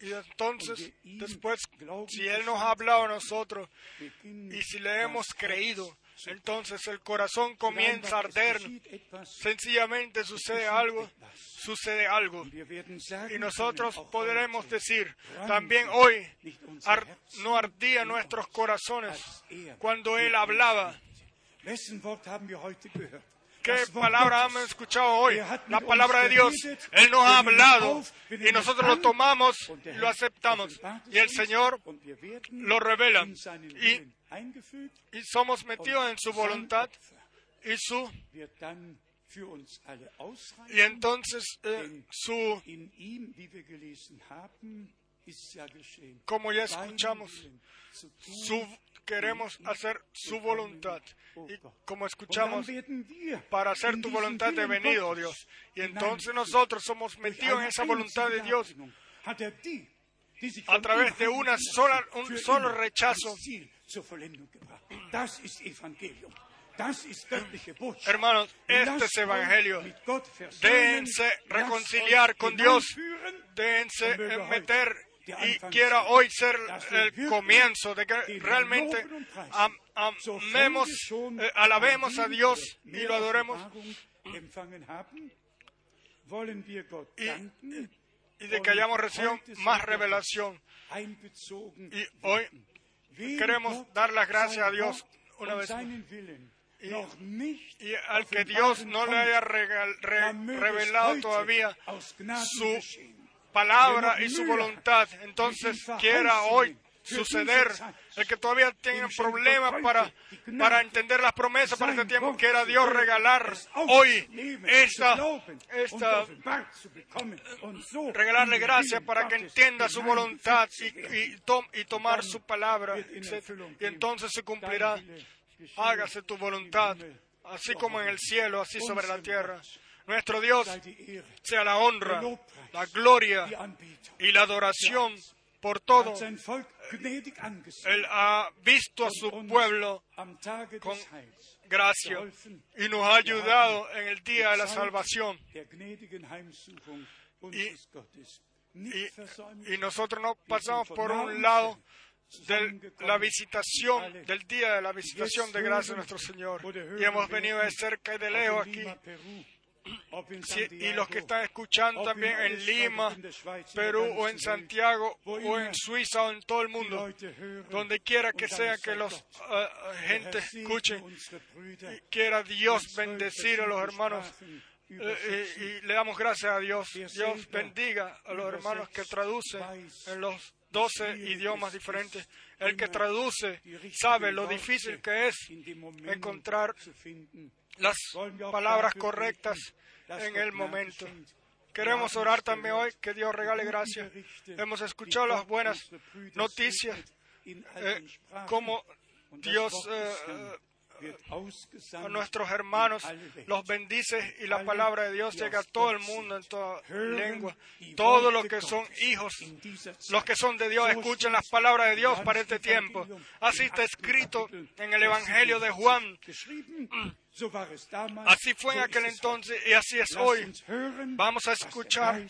y entonces, después, si Él nos ha hablado a nosotros y si le hemos creído, entonces el corazón comienza a arder. Sencillamente sucede algo, sucede algo. Y nosotros podremos decir, también hoy no ardían nuestros corazones cuando Él hablaba. ¿Qué palabra hemos escuchado hoy? La palabra de Dios. Él nos ha hablado y nosotros lo tomamos lo aceptamos. Y el Señor lo revela. Y, y somos metidos en su voluntad y su y entonces eh, su como ya escuchamos su queremos hacer su voluntad. Y como escuchamos, para hacer tu voluntad he venido, oh Dios. Y entonces nosotros somos metidos en esa voluntad de Dios a través de una sola, un solo rechazo. Hermanos, este es Evangelio. Déjense reconciliar con Dios. Déjense meter y quiera hoy ser el comienzo de que realmente amemos, eh, alabemos a Dios y lo adoremos. Y, de que hayamos recibido más revelación. Y hoy queremos dar las gracias a Dios una vez Y, al que Dios no le haya revelado todavía su palabra y su voluntad. Entonces, quiera hoy suceder, el que todavía tiene problemas para, para entender las promesas para este tiempo, quiera Dios regalar hoy esta, esta regalarle gracia para que entienda su voluntad y, y tomar su palabra, y entonces se cumplirá. Hágase tu voluntad, así como en el cielo, así sobre la tierra. Nuestro Dios sea la honra, la gloria y la adoración por todo. Él ha visto a su pueblo con gracia y nos ha ayudado en el día de la salvación. Y, nosotros no pasamos por un lado de la visitación, del día de la visitación de gracia de nuestro Señor. Y hemos venido de cerca y de lejos aquí <clears throat> y los que están escuchando también en Lima, Perú o en Santiago o en Suiza o en todo el mundo, donde quiera que sea que los uh, gente escuche, quiera Dios bendecir a los hermanos. Eh, y, le damos gracias a Dios. Dios bendiga a los hermanos que traducen en los doce idiomas diferentes. El que traduce sabe lo difícil que es encontrar las palabras correctas en el momento. Queremos orar también hoy, que Dios regale gracia. Hemos escuchado las buenas noticias, eh, como Dios eh, a nuestros hermanos, los bendice y la palabra de Dios llega a todo el mundo en toda lengua. Todos los que son hijos, los que son de Dios, escuchen las palabras de Dios para este tiempo. Así está escrito en el Evangelio de Juan. Así fue en aquel entonces y así es hoy. Vamos a escuchar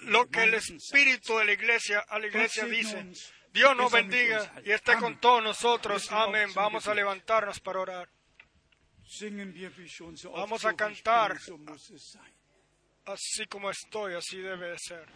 lo que el Espíritu de la Iglesia a la Iglesia dice. Dios nos bendiga y esté con todos nosotros. Amén. Vamos a levantarnos para orar. Vamos a cantar. Así como estoy, así debe de ser.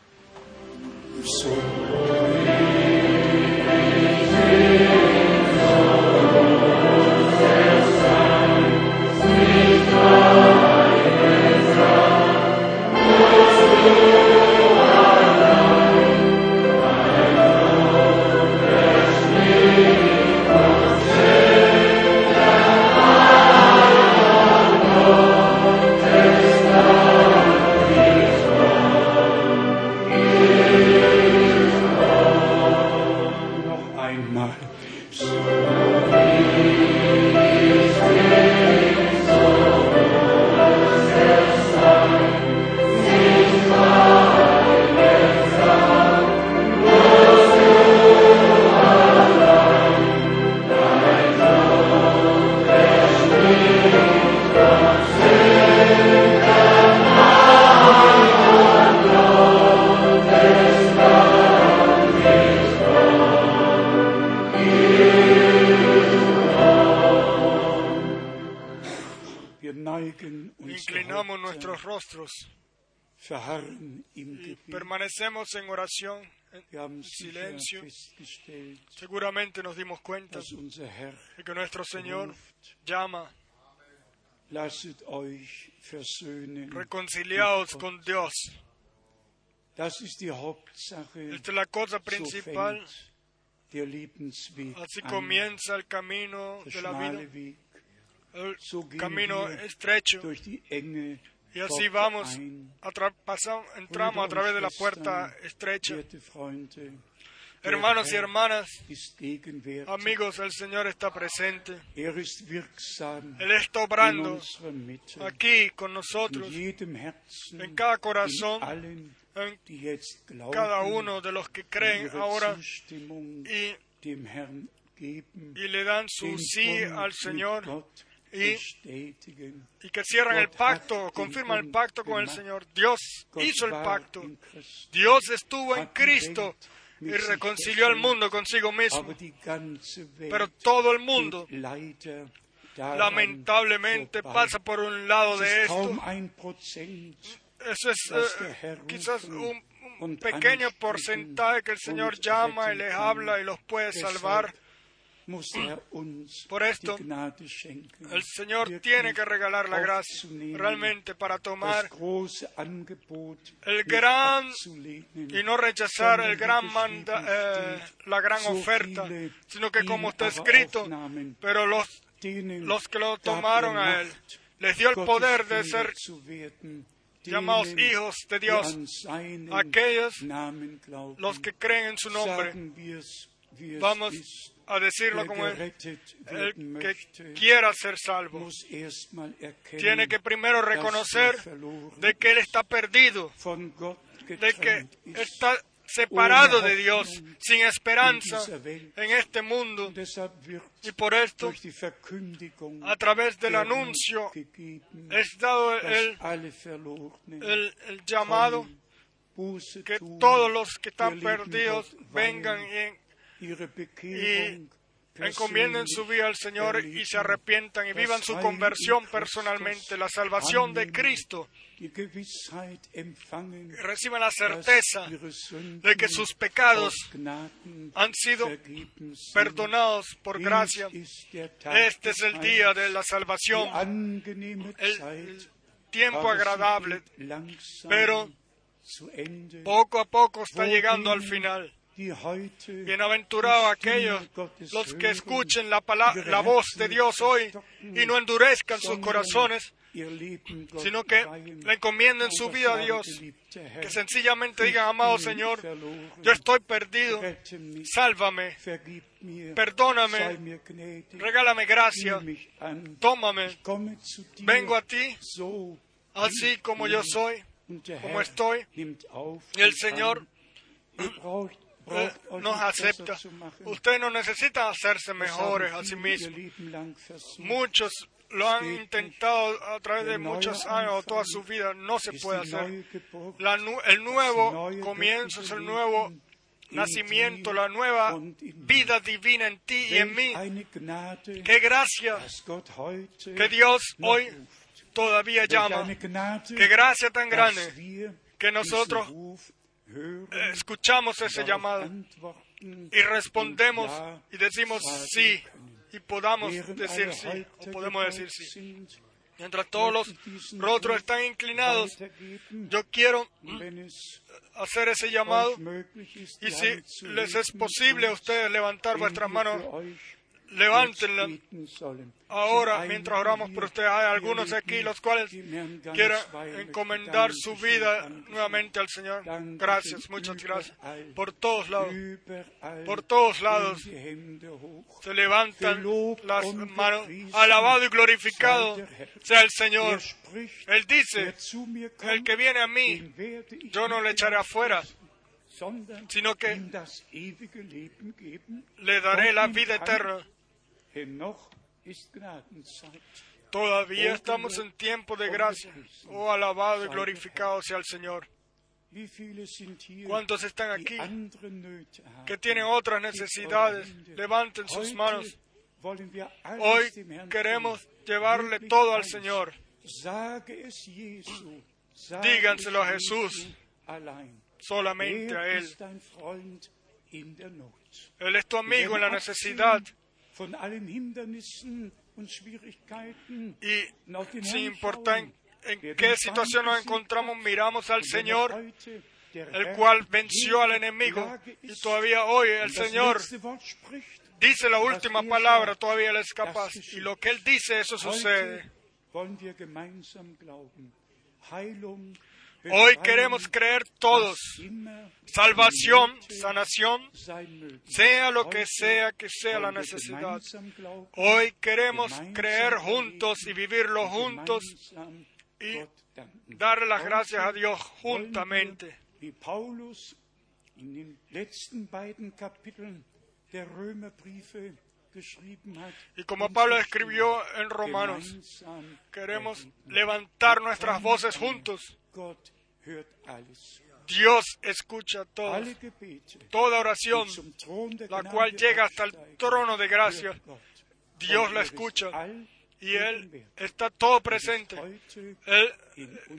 Oración. En- silencio. Seguramente nos dimos cuenta de que nuestro Señor llama, reconciliaos con Dios. Esta es la cosa principal. Así comienza el camino de la vida, el camino estrecho. Y así vamos, entramos a través de la puerta estrecha. Hermanos y hermanas, amigos, el Señor está presente. Er Él está obrando aquí con nosotros, en cada corazón, en cada uno de los que creen ahora y, le dan su sí al Señor y- y que cierran el pacto, confirman el pacto con el Señor. Dios hizo el pacto. Dios estuvo en Cristo y reconcilió al mundo consigo mismo. Pero todo el mundo, lamentablemente, pasa por un lado de esto. Eso es eh, quizás un, pequeño porcentaje que el Señor llama y les habla y los puede salvar. <clears throat> Por esto, El Señor tiene que regalar la gracia realmente para tomar el gran y no rechazar el gran manda, eh, la gran oferta, sino que como está escrito, pero los, los que lo tomaron a él, les dio el poder de ser llamados hijos de Dios, aquellos, los que creen en su nombre. Vamos. A decirlo como gerettet El que quiera ser salvo tiene que primero er reconocer de que él está perdido, de que está separado de Dios, sin esperanza en este mundo. Y por esto, a través del anuncio, es dado el, el, llamado que todos los que están perdidos vengan weihen, y encomienden su vida al Señor y se arrepientan y vivan su conversión personalmente, la salvación de Cristo, y reciban la certeza de que sus pecados han sido perdonados por gracia. Este es el día de la salvación, el, tiempo agradable, pero poco a poco está llegando al final. Bienaventurados aquellos los que escuchen la, la voz de Dios hoy y no endurezcan sus corazones, sino que le encomienden su vida a Dios, que sencillamente digan, amado Señor, yo estoy perdido, sálvame, perdóname, regálame gracia, tómame, vengo a ti, así como yo soy, como estoy, y el Señor nos acepta. Ustedes no necesitan hacerse mejores a sí versucht. Muchos lo han intentado a través de muchos años o toda su vida, no se puede hacer. La el nuevo comienzo es el nuevo nacimiento, la nueva vida divina en ti y en mí. Qué gracia que Dios hoy todavía llama. Qué gracia tan grande que nosotros escuchamos ese llamado y respondemos y decimos sí y podamos decir sí o podemos decir sí. Mientras todos los rostros están inclinados, yo quiero hacer ese llamado y si les es posible a ustedes levantar vuestras manos levántenla ahora mientras oramos por ustedes. Hay algunos aquí los cuales quieren encomendar su vida nuevamente al Señor. Gracias, muchas gracias. Por todos lados, por todos lados se levantan las manos. Alabado y glorificado sea el Señor. Él dice, el que viene a mí, yo no le echaré afuera sino que le daré la vida eterna. Todavía estamos en tiempo de gracia. Oh, alabado y glorificado sea el Señor. ¿Cuántos están aquí que tienen otras necesidades? Levanten sus manos. Hoy queremos llevarle todo al Señor. Díganselo a Jesús, solamente a Él. Él es tu amigo en la necesidad. Y sin importar en qué situación nos encontramos, miramos al Señor, el cual venció al enemigo. Y todavía hoy el Señor dice la última palabra, todavía Él es capaz. Y lo que Él dice, eso sucede. Hoy queremos creer todos. Salvación, sanación, sea lo que sea que sea la necesidad. Hoy queremos creer juntos y vivirlo juntos y darle las gracias a Dios juntamente. Y como Pablo escribió en Romanos, queremos levantar nuestras voces juntos. Dios escucha todo, toda oración, la cual llega hasta el trono de gracia. Dios la escucha y Él está todo presente. Él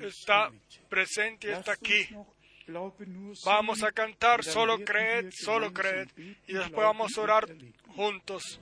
está presente y está aquí. Vamos a cantar, solo creed, solo creed. Y después vamos a orar juntos.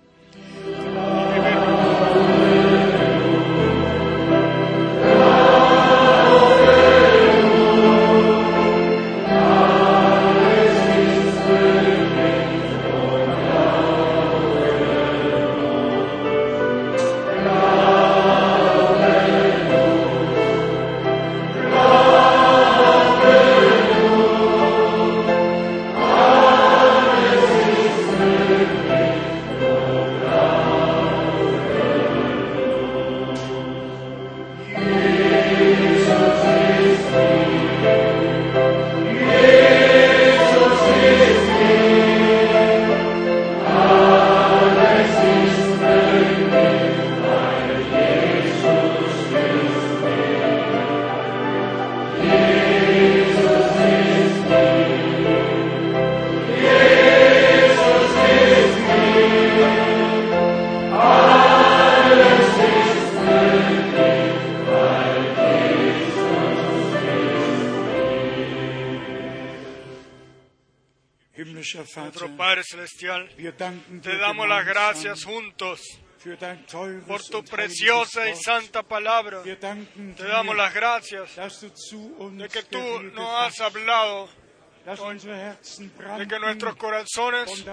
Gracias juntos por tu preciosa y santa palabra. Te damos las gracias de que tú nos has hablado, de que nuestros corazones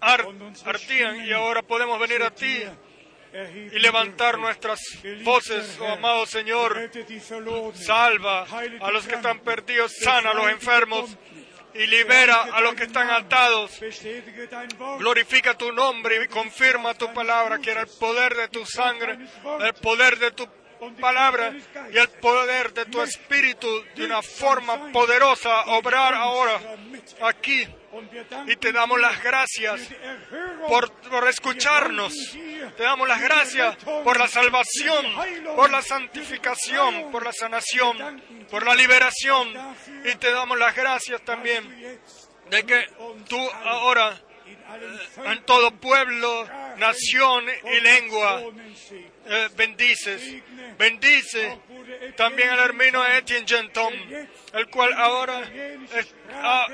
ardían y ahora podemos venir a ti y levantar nuestras voces, oh amado Señor. Salva a los que están perdidos, sana a los enfermos y libera a los que están atados. Glorifica tu nombre y confirma tu palabra, que el poder de tu sangre, el poder de tu palabra y el poder de tu espíritu de una forma poderosa obrar ahora aquí, Y te damos las gracias por, por escucharnos. Te damos las gracias por la salvación, por la santificación, por la sanación, por la liberación. Y te damos las gracias también de que tú ahora en todo pueblo, nación y lengua eh, bendices. Bendice también al hermano Etienne Genton, el cual ahora ah,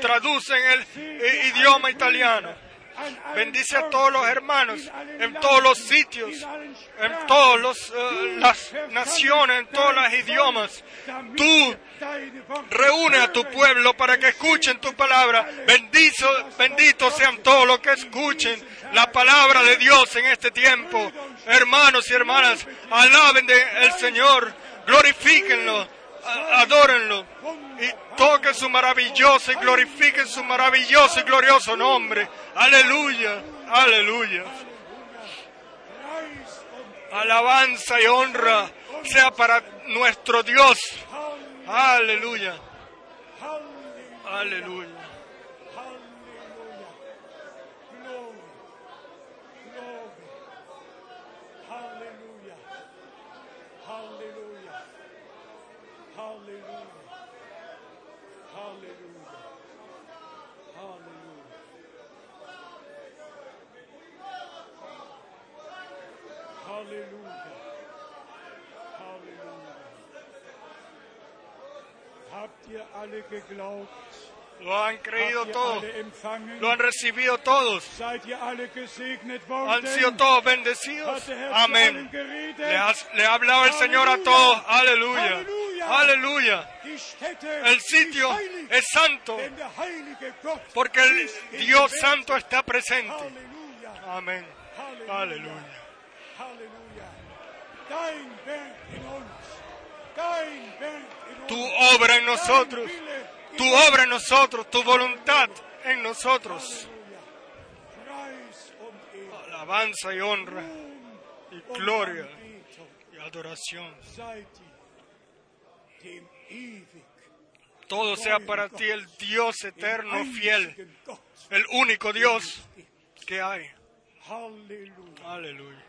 traduce en el idioma italiano. Bendice a todos los hermanos en todos los sitios, en todas eh, las naciones, en todos los idiomas. Tú reúne a tu pueblo para que escuchen tu palabra. Bendizo, benditos sean todos los que escuchen la palabra de Dios en este tiempo. Hermanos y hermanas, alaben de el Señor, glorifíquenlo, adórenlo y toquen su maravilloso y glorifiquen su maravilloso y glorioso nombre. Aleluya, aleluya. Alabanza y honra sea para nuestro Dios. Aleluya. Aleluya. Halleluja. Halleluja. Halleluja. Halleluja. Habt ihr alle geglaubt? Lo han creído todos. Lo han recibido todos. Han sido todos bendecidos. Amén. Le, has- le ha hablado el Señor a todos. Aleluya. Aleluya. El sitio es santo porque el Dios santo está presente. Amén. Aleluya. Tu obra en nosotros, tu obra en nosotros, tu voluntad en nosotros. Alabanza y honra y gloria y adoración. Todo sea para ti el Dios eterno, fiel, el único Dios que hay. Aleluya.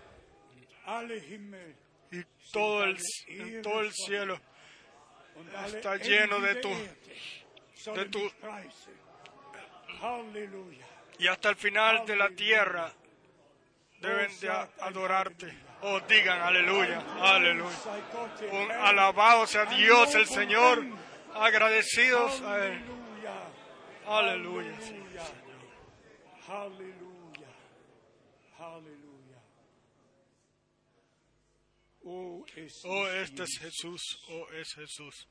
Y todo el, todo el cielo Está lleno de tu- de tu- y hasta el final de la tierra deben de adorarte. Oh, digan aleluya, aleluya. Un alabado sea Dios el Señor, agradecidos a Él. Aleluya. Halleluja. Halleluja. Oh, Oh, este es Jesús, oh, es Jesús.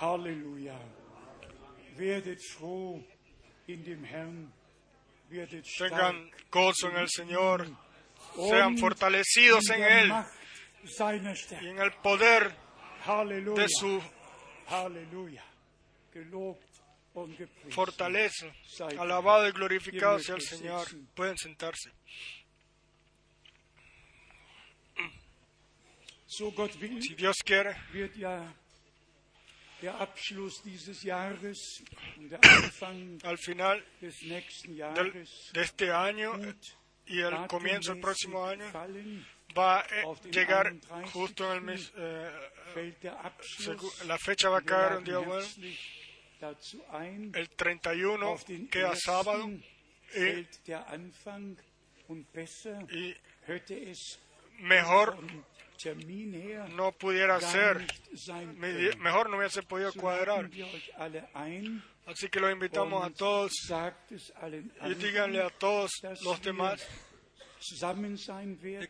Halleluja. Werdet froh in dem Herrn. Werdet Tengan gozo en el Señor, sean fortalecidos en Él y en el poder de su Halleluja. Fortaleza. Alabado y glorificado sea el Señor. Pueden sentarse. Si Dios quiere, al final del- de este año y el comienzo del próximo año va a eh, den llegar 31. justo en el mes. eh, la fecha va a caer un día bueno. El 31 Auf den queda sábado y, y mejor no pudiera ser. Mejor no hubiese podido cuadrar. Así que los invitamos a todos y díganle a todos los demás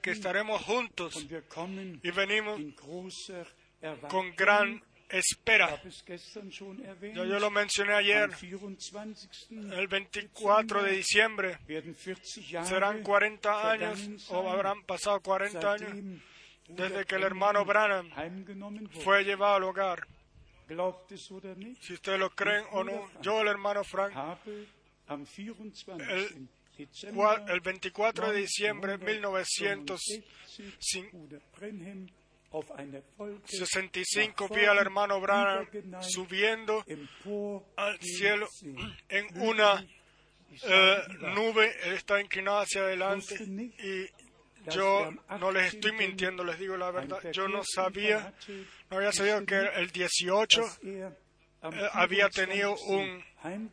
que estaremos juntos y venimos con gran espera. Ya yo lo mencioné ayer, Am 24. el 24 de diciembre werden 40 Jahre serán 40 años o habrán pasado 40 años desde que el hermano Branham fue llevado al hogar. Si ustedes lo creen o no, yo, el hermano Frank, habe am 24. El el 24 de diciembre de 1965 Bruder Brenhem auf einer Wolke 65 nach vi al hermano Branham subiendo al cielo en una eh, nube, él está inclinado hacia adelante y yo no les estoy mintiendo, les digo la verdad, yo no sabía, no había sabido que el 18 dass er am eh, había 24. tenido un,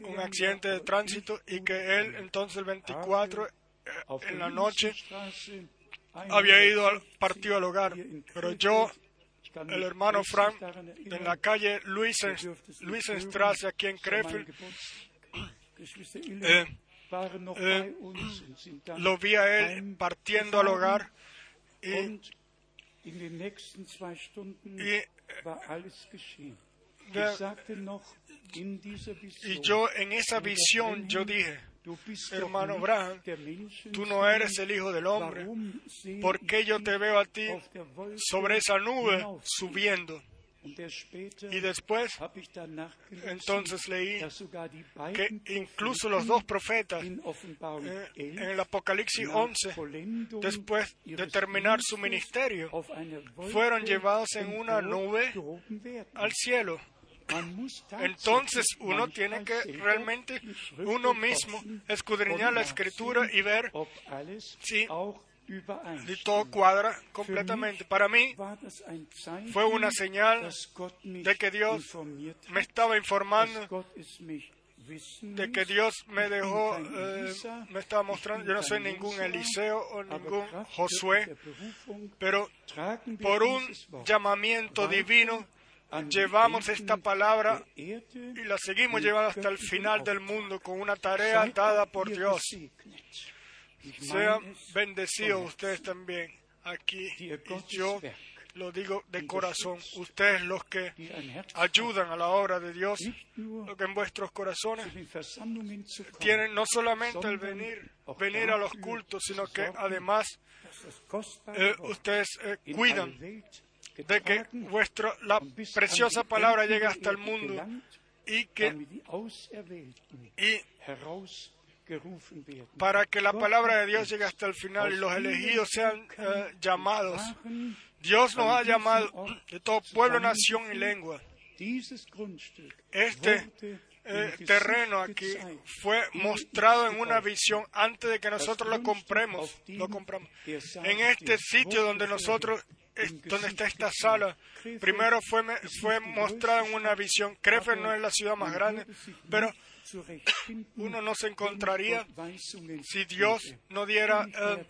un accidente de tránsito y que él entonces el 24 eh, en la noche había ido al 140 partido al hogar, pero yo, el hermano Frank, en la calle Luisen, ihr dürft es nicht Luisenstraße aquí en Krefeld, eh, eh, lo vi a él partiendo al hogar y, y, eh, y yo en esa visión yo dije, hermano Menschensohn, tú no eres el hijo del hombre, ¿por qué yo te veo a ti sobre esa nube subiendo? Y después, entonces leí que incluso los dos profetas eh, 11 en el Apocalipsis nach 11, Vollendung después de terminar su ministerio, fueron llevados en una nube al cielo. Entonces uno tiene que realmente uno mismo escudriñar la escritura y ver si übereinstimmt. todo cuadra completamente. Para mí fue una señal de que Dios me estaba informando de que. Dios me dejó, eh, me estaba mostrando, yo no soy ningún Eliseo o ningún Josué, pero por un llamamiento divino llevamos esta palabra y la seguimos llevando hasta el final del mundo con una tarea dada por Dios. Sean bendecidos ustedes también aquí y yo lo digo de corazón, ustedes los que ayudan a la obra de Dios, lo que en vuestros corazones tienen no solamente el venir, venir a los cultos, sino que además eh, ustedes eh, cuidan de que vuestro, la preciosa palabra llegue hasta el mundo y que y. para que la palabra de Dios llegue hasta el final y los elegidos sean eh, llamados. Dios nos ha llamado de todo pueblo, nación y lengua. Este eh, terreno aquí fue mostrado en una visión antes de que nosotros lo compremos, lo compramos. En este sitio donde nosotros donde está esta sala, primero fue fue mostrado en una visión. Krefeld no es la ciudad más grande, pero uno no se encontraría si Dios no diera eh,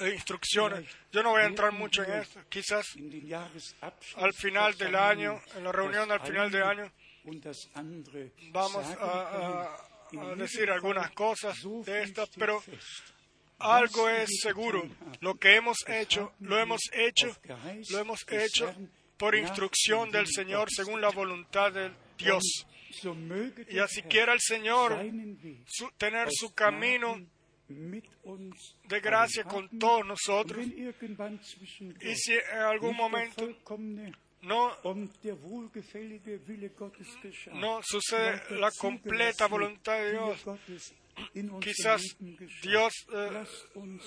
eh, instrucciones. Yo no voy a entrar mucho en esto. Quizás al final del año, en la reunión al final del año, vamos a, a- a decir algunas cosas de estas, pero algo es seguro. Lo que hemos hecho, lo hemos hecho, lo hemos hecho por instrucción del Señor según la voluntad de Dios. Y así quiera el Señor su- tener su camino de gracia con todos nosotros. Y si en algún momento no, no sucede la completa voluntad de Dios, quizás Dios eh,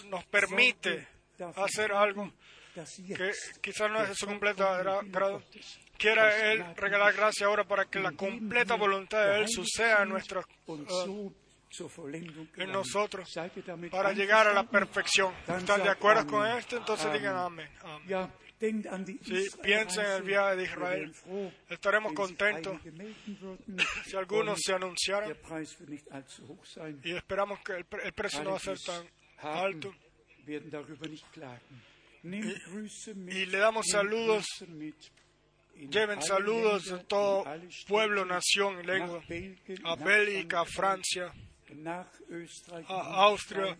nos permite hacer algo que quizás no es su completa gra- grado. Quiera Él regalar gracia ahora para que la completa voluntad de Él suceda en, nuestros, eh, en nosotros para llegar a la perfección. ¿Están de acuerdo con esto? Entonces digan amén. amén. Si piensen en el viaje de Israel, estaremos contentos si algunos se anunciaran y esperamos que el, pre- el precio no va a ser tan alto. Y le damos saludos, lleven saludos de todo pueblo, nación y lengua, a Bélgica, a Francia, a Austria,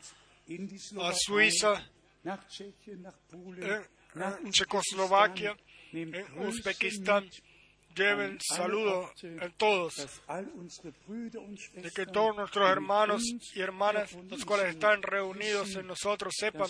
a Suiza, en, Checoslovaquia, en Uzbekistán. Lleven saludos en todos, de que todos nuestros hermanos y hermanas, los cuales están reunidos en nosotros, sepan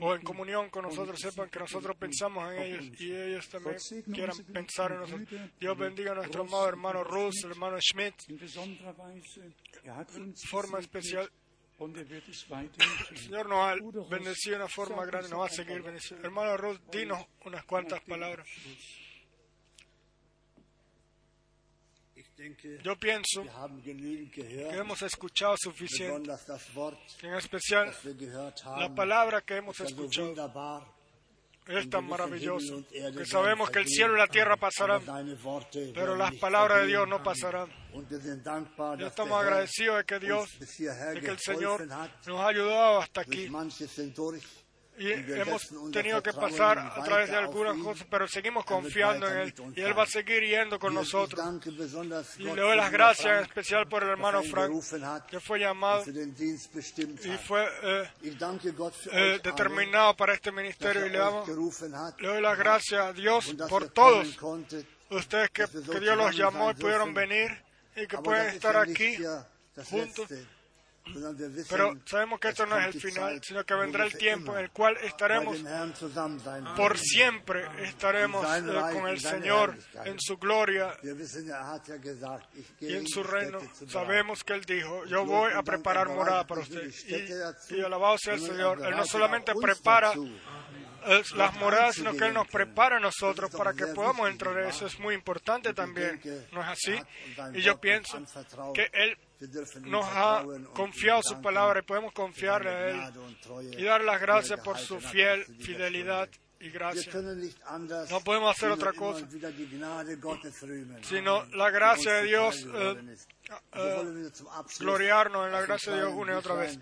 o en comunión con nosotros, sepan que nosotros pensamos en ellos y ellos también quieran pensar en nosotros. Dios bendiga a nuestro amado hermano el hermano Schmidt. Er de forma especial. er El. Señor nos ha bendecido de una forma grande, nos va a seguir paar bendiciendo. Hermano Ruth, dinos unas cuantas palabras. Yo pienso que hemos escuchado suficiente, en especial la palabra que hemos escuchado. Es tan maravilloso que sabemos que el cielo y la tierra pasarán, pero las palabras de. Dios no pasarán. Dass estamos agradecidos de que Dios, de que el Señor nos ha ayudado hasta aquí. Y hemos tenido que pasar a través de algunas cosas, pero seguimos confiando en Él y Él va a seguir yendo con nosotros. Y le doy las gracias en especial por el hermano er Frank, que fue llamado y fue eh, eh, determinado para este ministerio y le, damos, le doy las gracias a Dios por todos ustedes que, que Dios los llamó y pudieron venir y que pueden estar aquí. juntos. Pero sabemos que es esto no es el final, sino que vendrá el tiempo en el cual estaremos por siempre estaremos eh, con el Señor en su gloria y en su reino. Sabemos que Él dijo, yo voy a preparar morada para usted. Y, y alabado sea el Señor. Él no solamente prepara eh, las moradas, sino que Él nos prepara a nosotros para que podamos entrar. Eso es muy importante también. ¿No es así? Y yo pienso que Él nos ha confiado su palabra y podemos confiarle a Él y dar las gracias por su fiel fidelidad y gracia. No podemos hacer otra cosa, sino la gracia de Dios, eh, eh, gloriarnos en la gracia de Dios una y otra vez.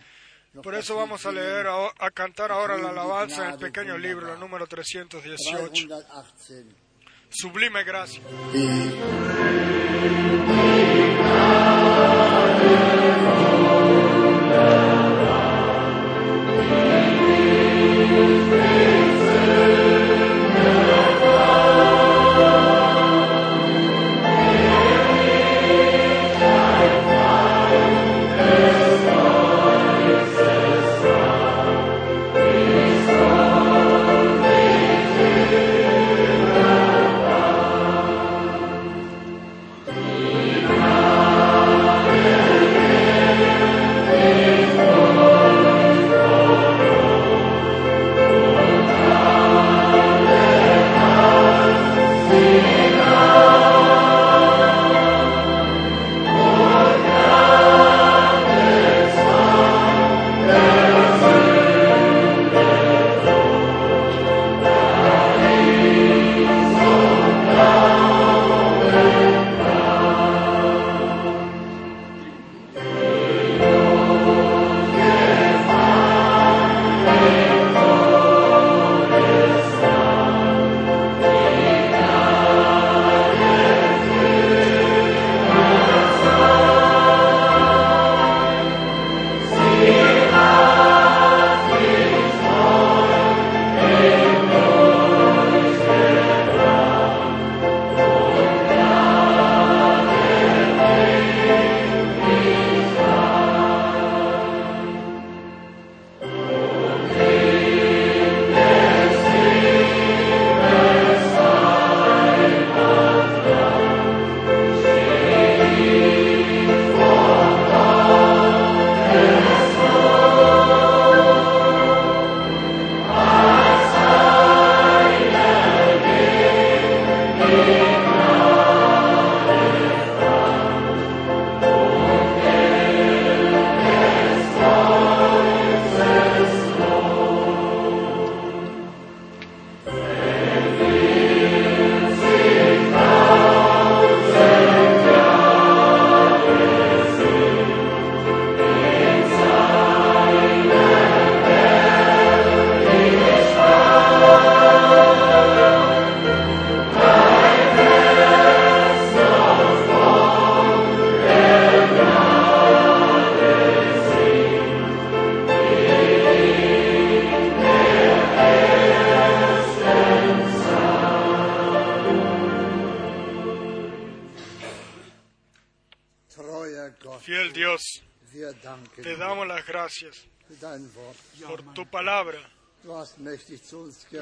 Por eso vamos a leer, a, cantar ahora la alabanza en el pequeño libro, el número 318. 318. Sublime gracia.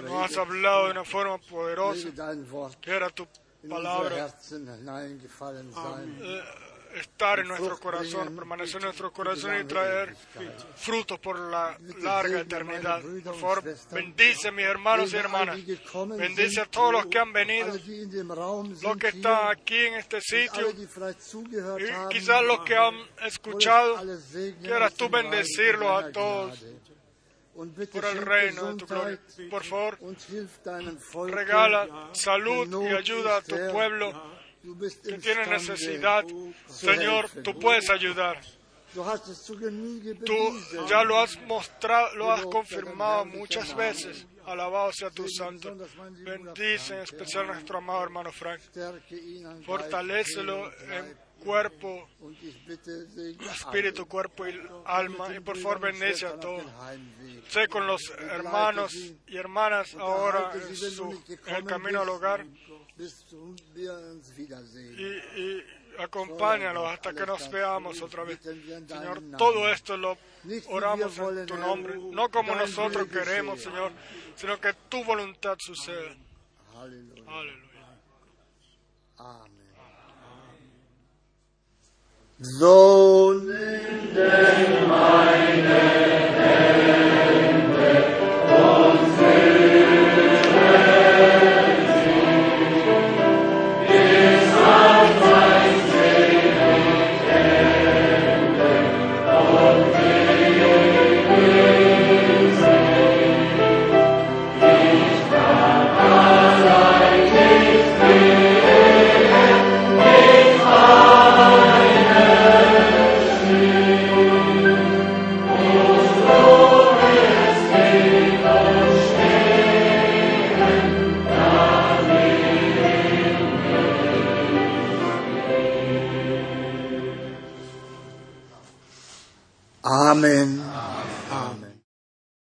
Nos has hablado de una forma poderosa. Möge dein Wort Que era tu palabra eh, estar en nuestro corazón, permanecer en nuestro corazón y traer frutos por la larga eternidad. Por favor, bendice a mis hermanos y hermanas. Bendice a todos los que han venido, los que están aquí en este sitio. y quizás los que han escuchado. Quieras tú bendecirlos a todos por el reino de tu gloria. Por favor, regala salud y ayuda a tu pueblo que tiene necesidad. Señor, tú puedes ayudar. Tú ya lo has mostrado, lo has confirmado muchas veces. Alabado sea tu santo. Bendice en especial a nuestro amado hermano Frank. Fortalécelo en. Cuerpo, espíritu, cuerpo y alma. Y por favor bendice a todos. Sé con los hermanos y hermanas ahora en, su, el camino al hogar y, y acompáñalos hasta que nos veamos otra vez. Señor, todo esto lo oramos en tu nombre, no como nosotros queremos, Señor, sino que tu voluntad suceda. Aleluya. Sohn, meine Welt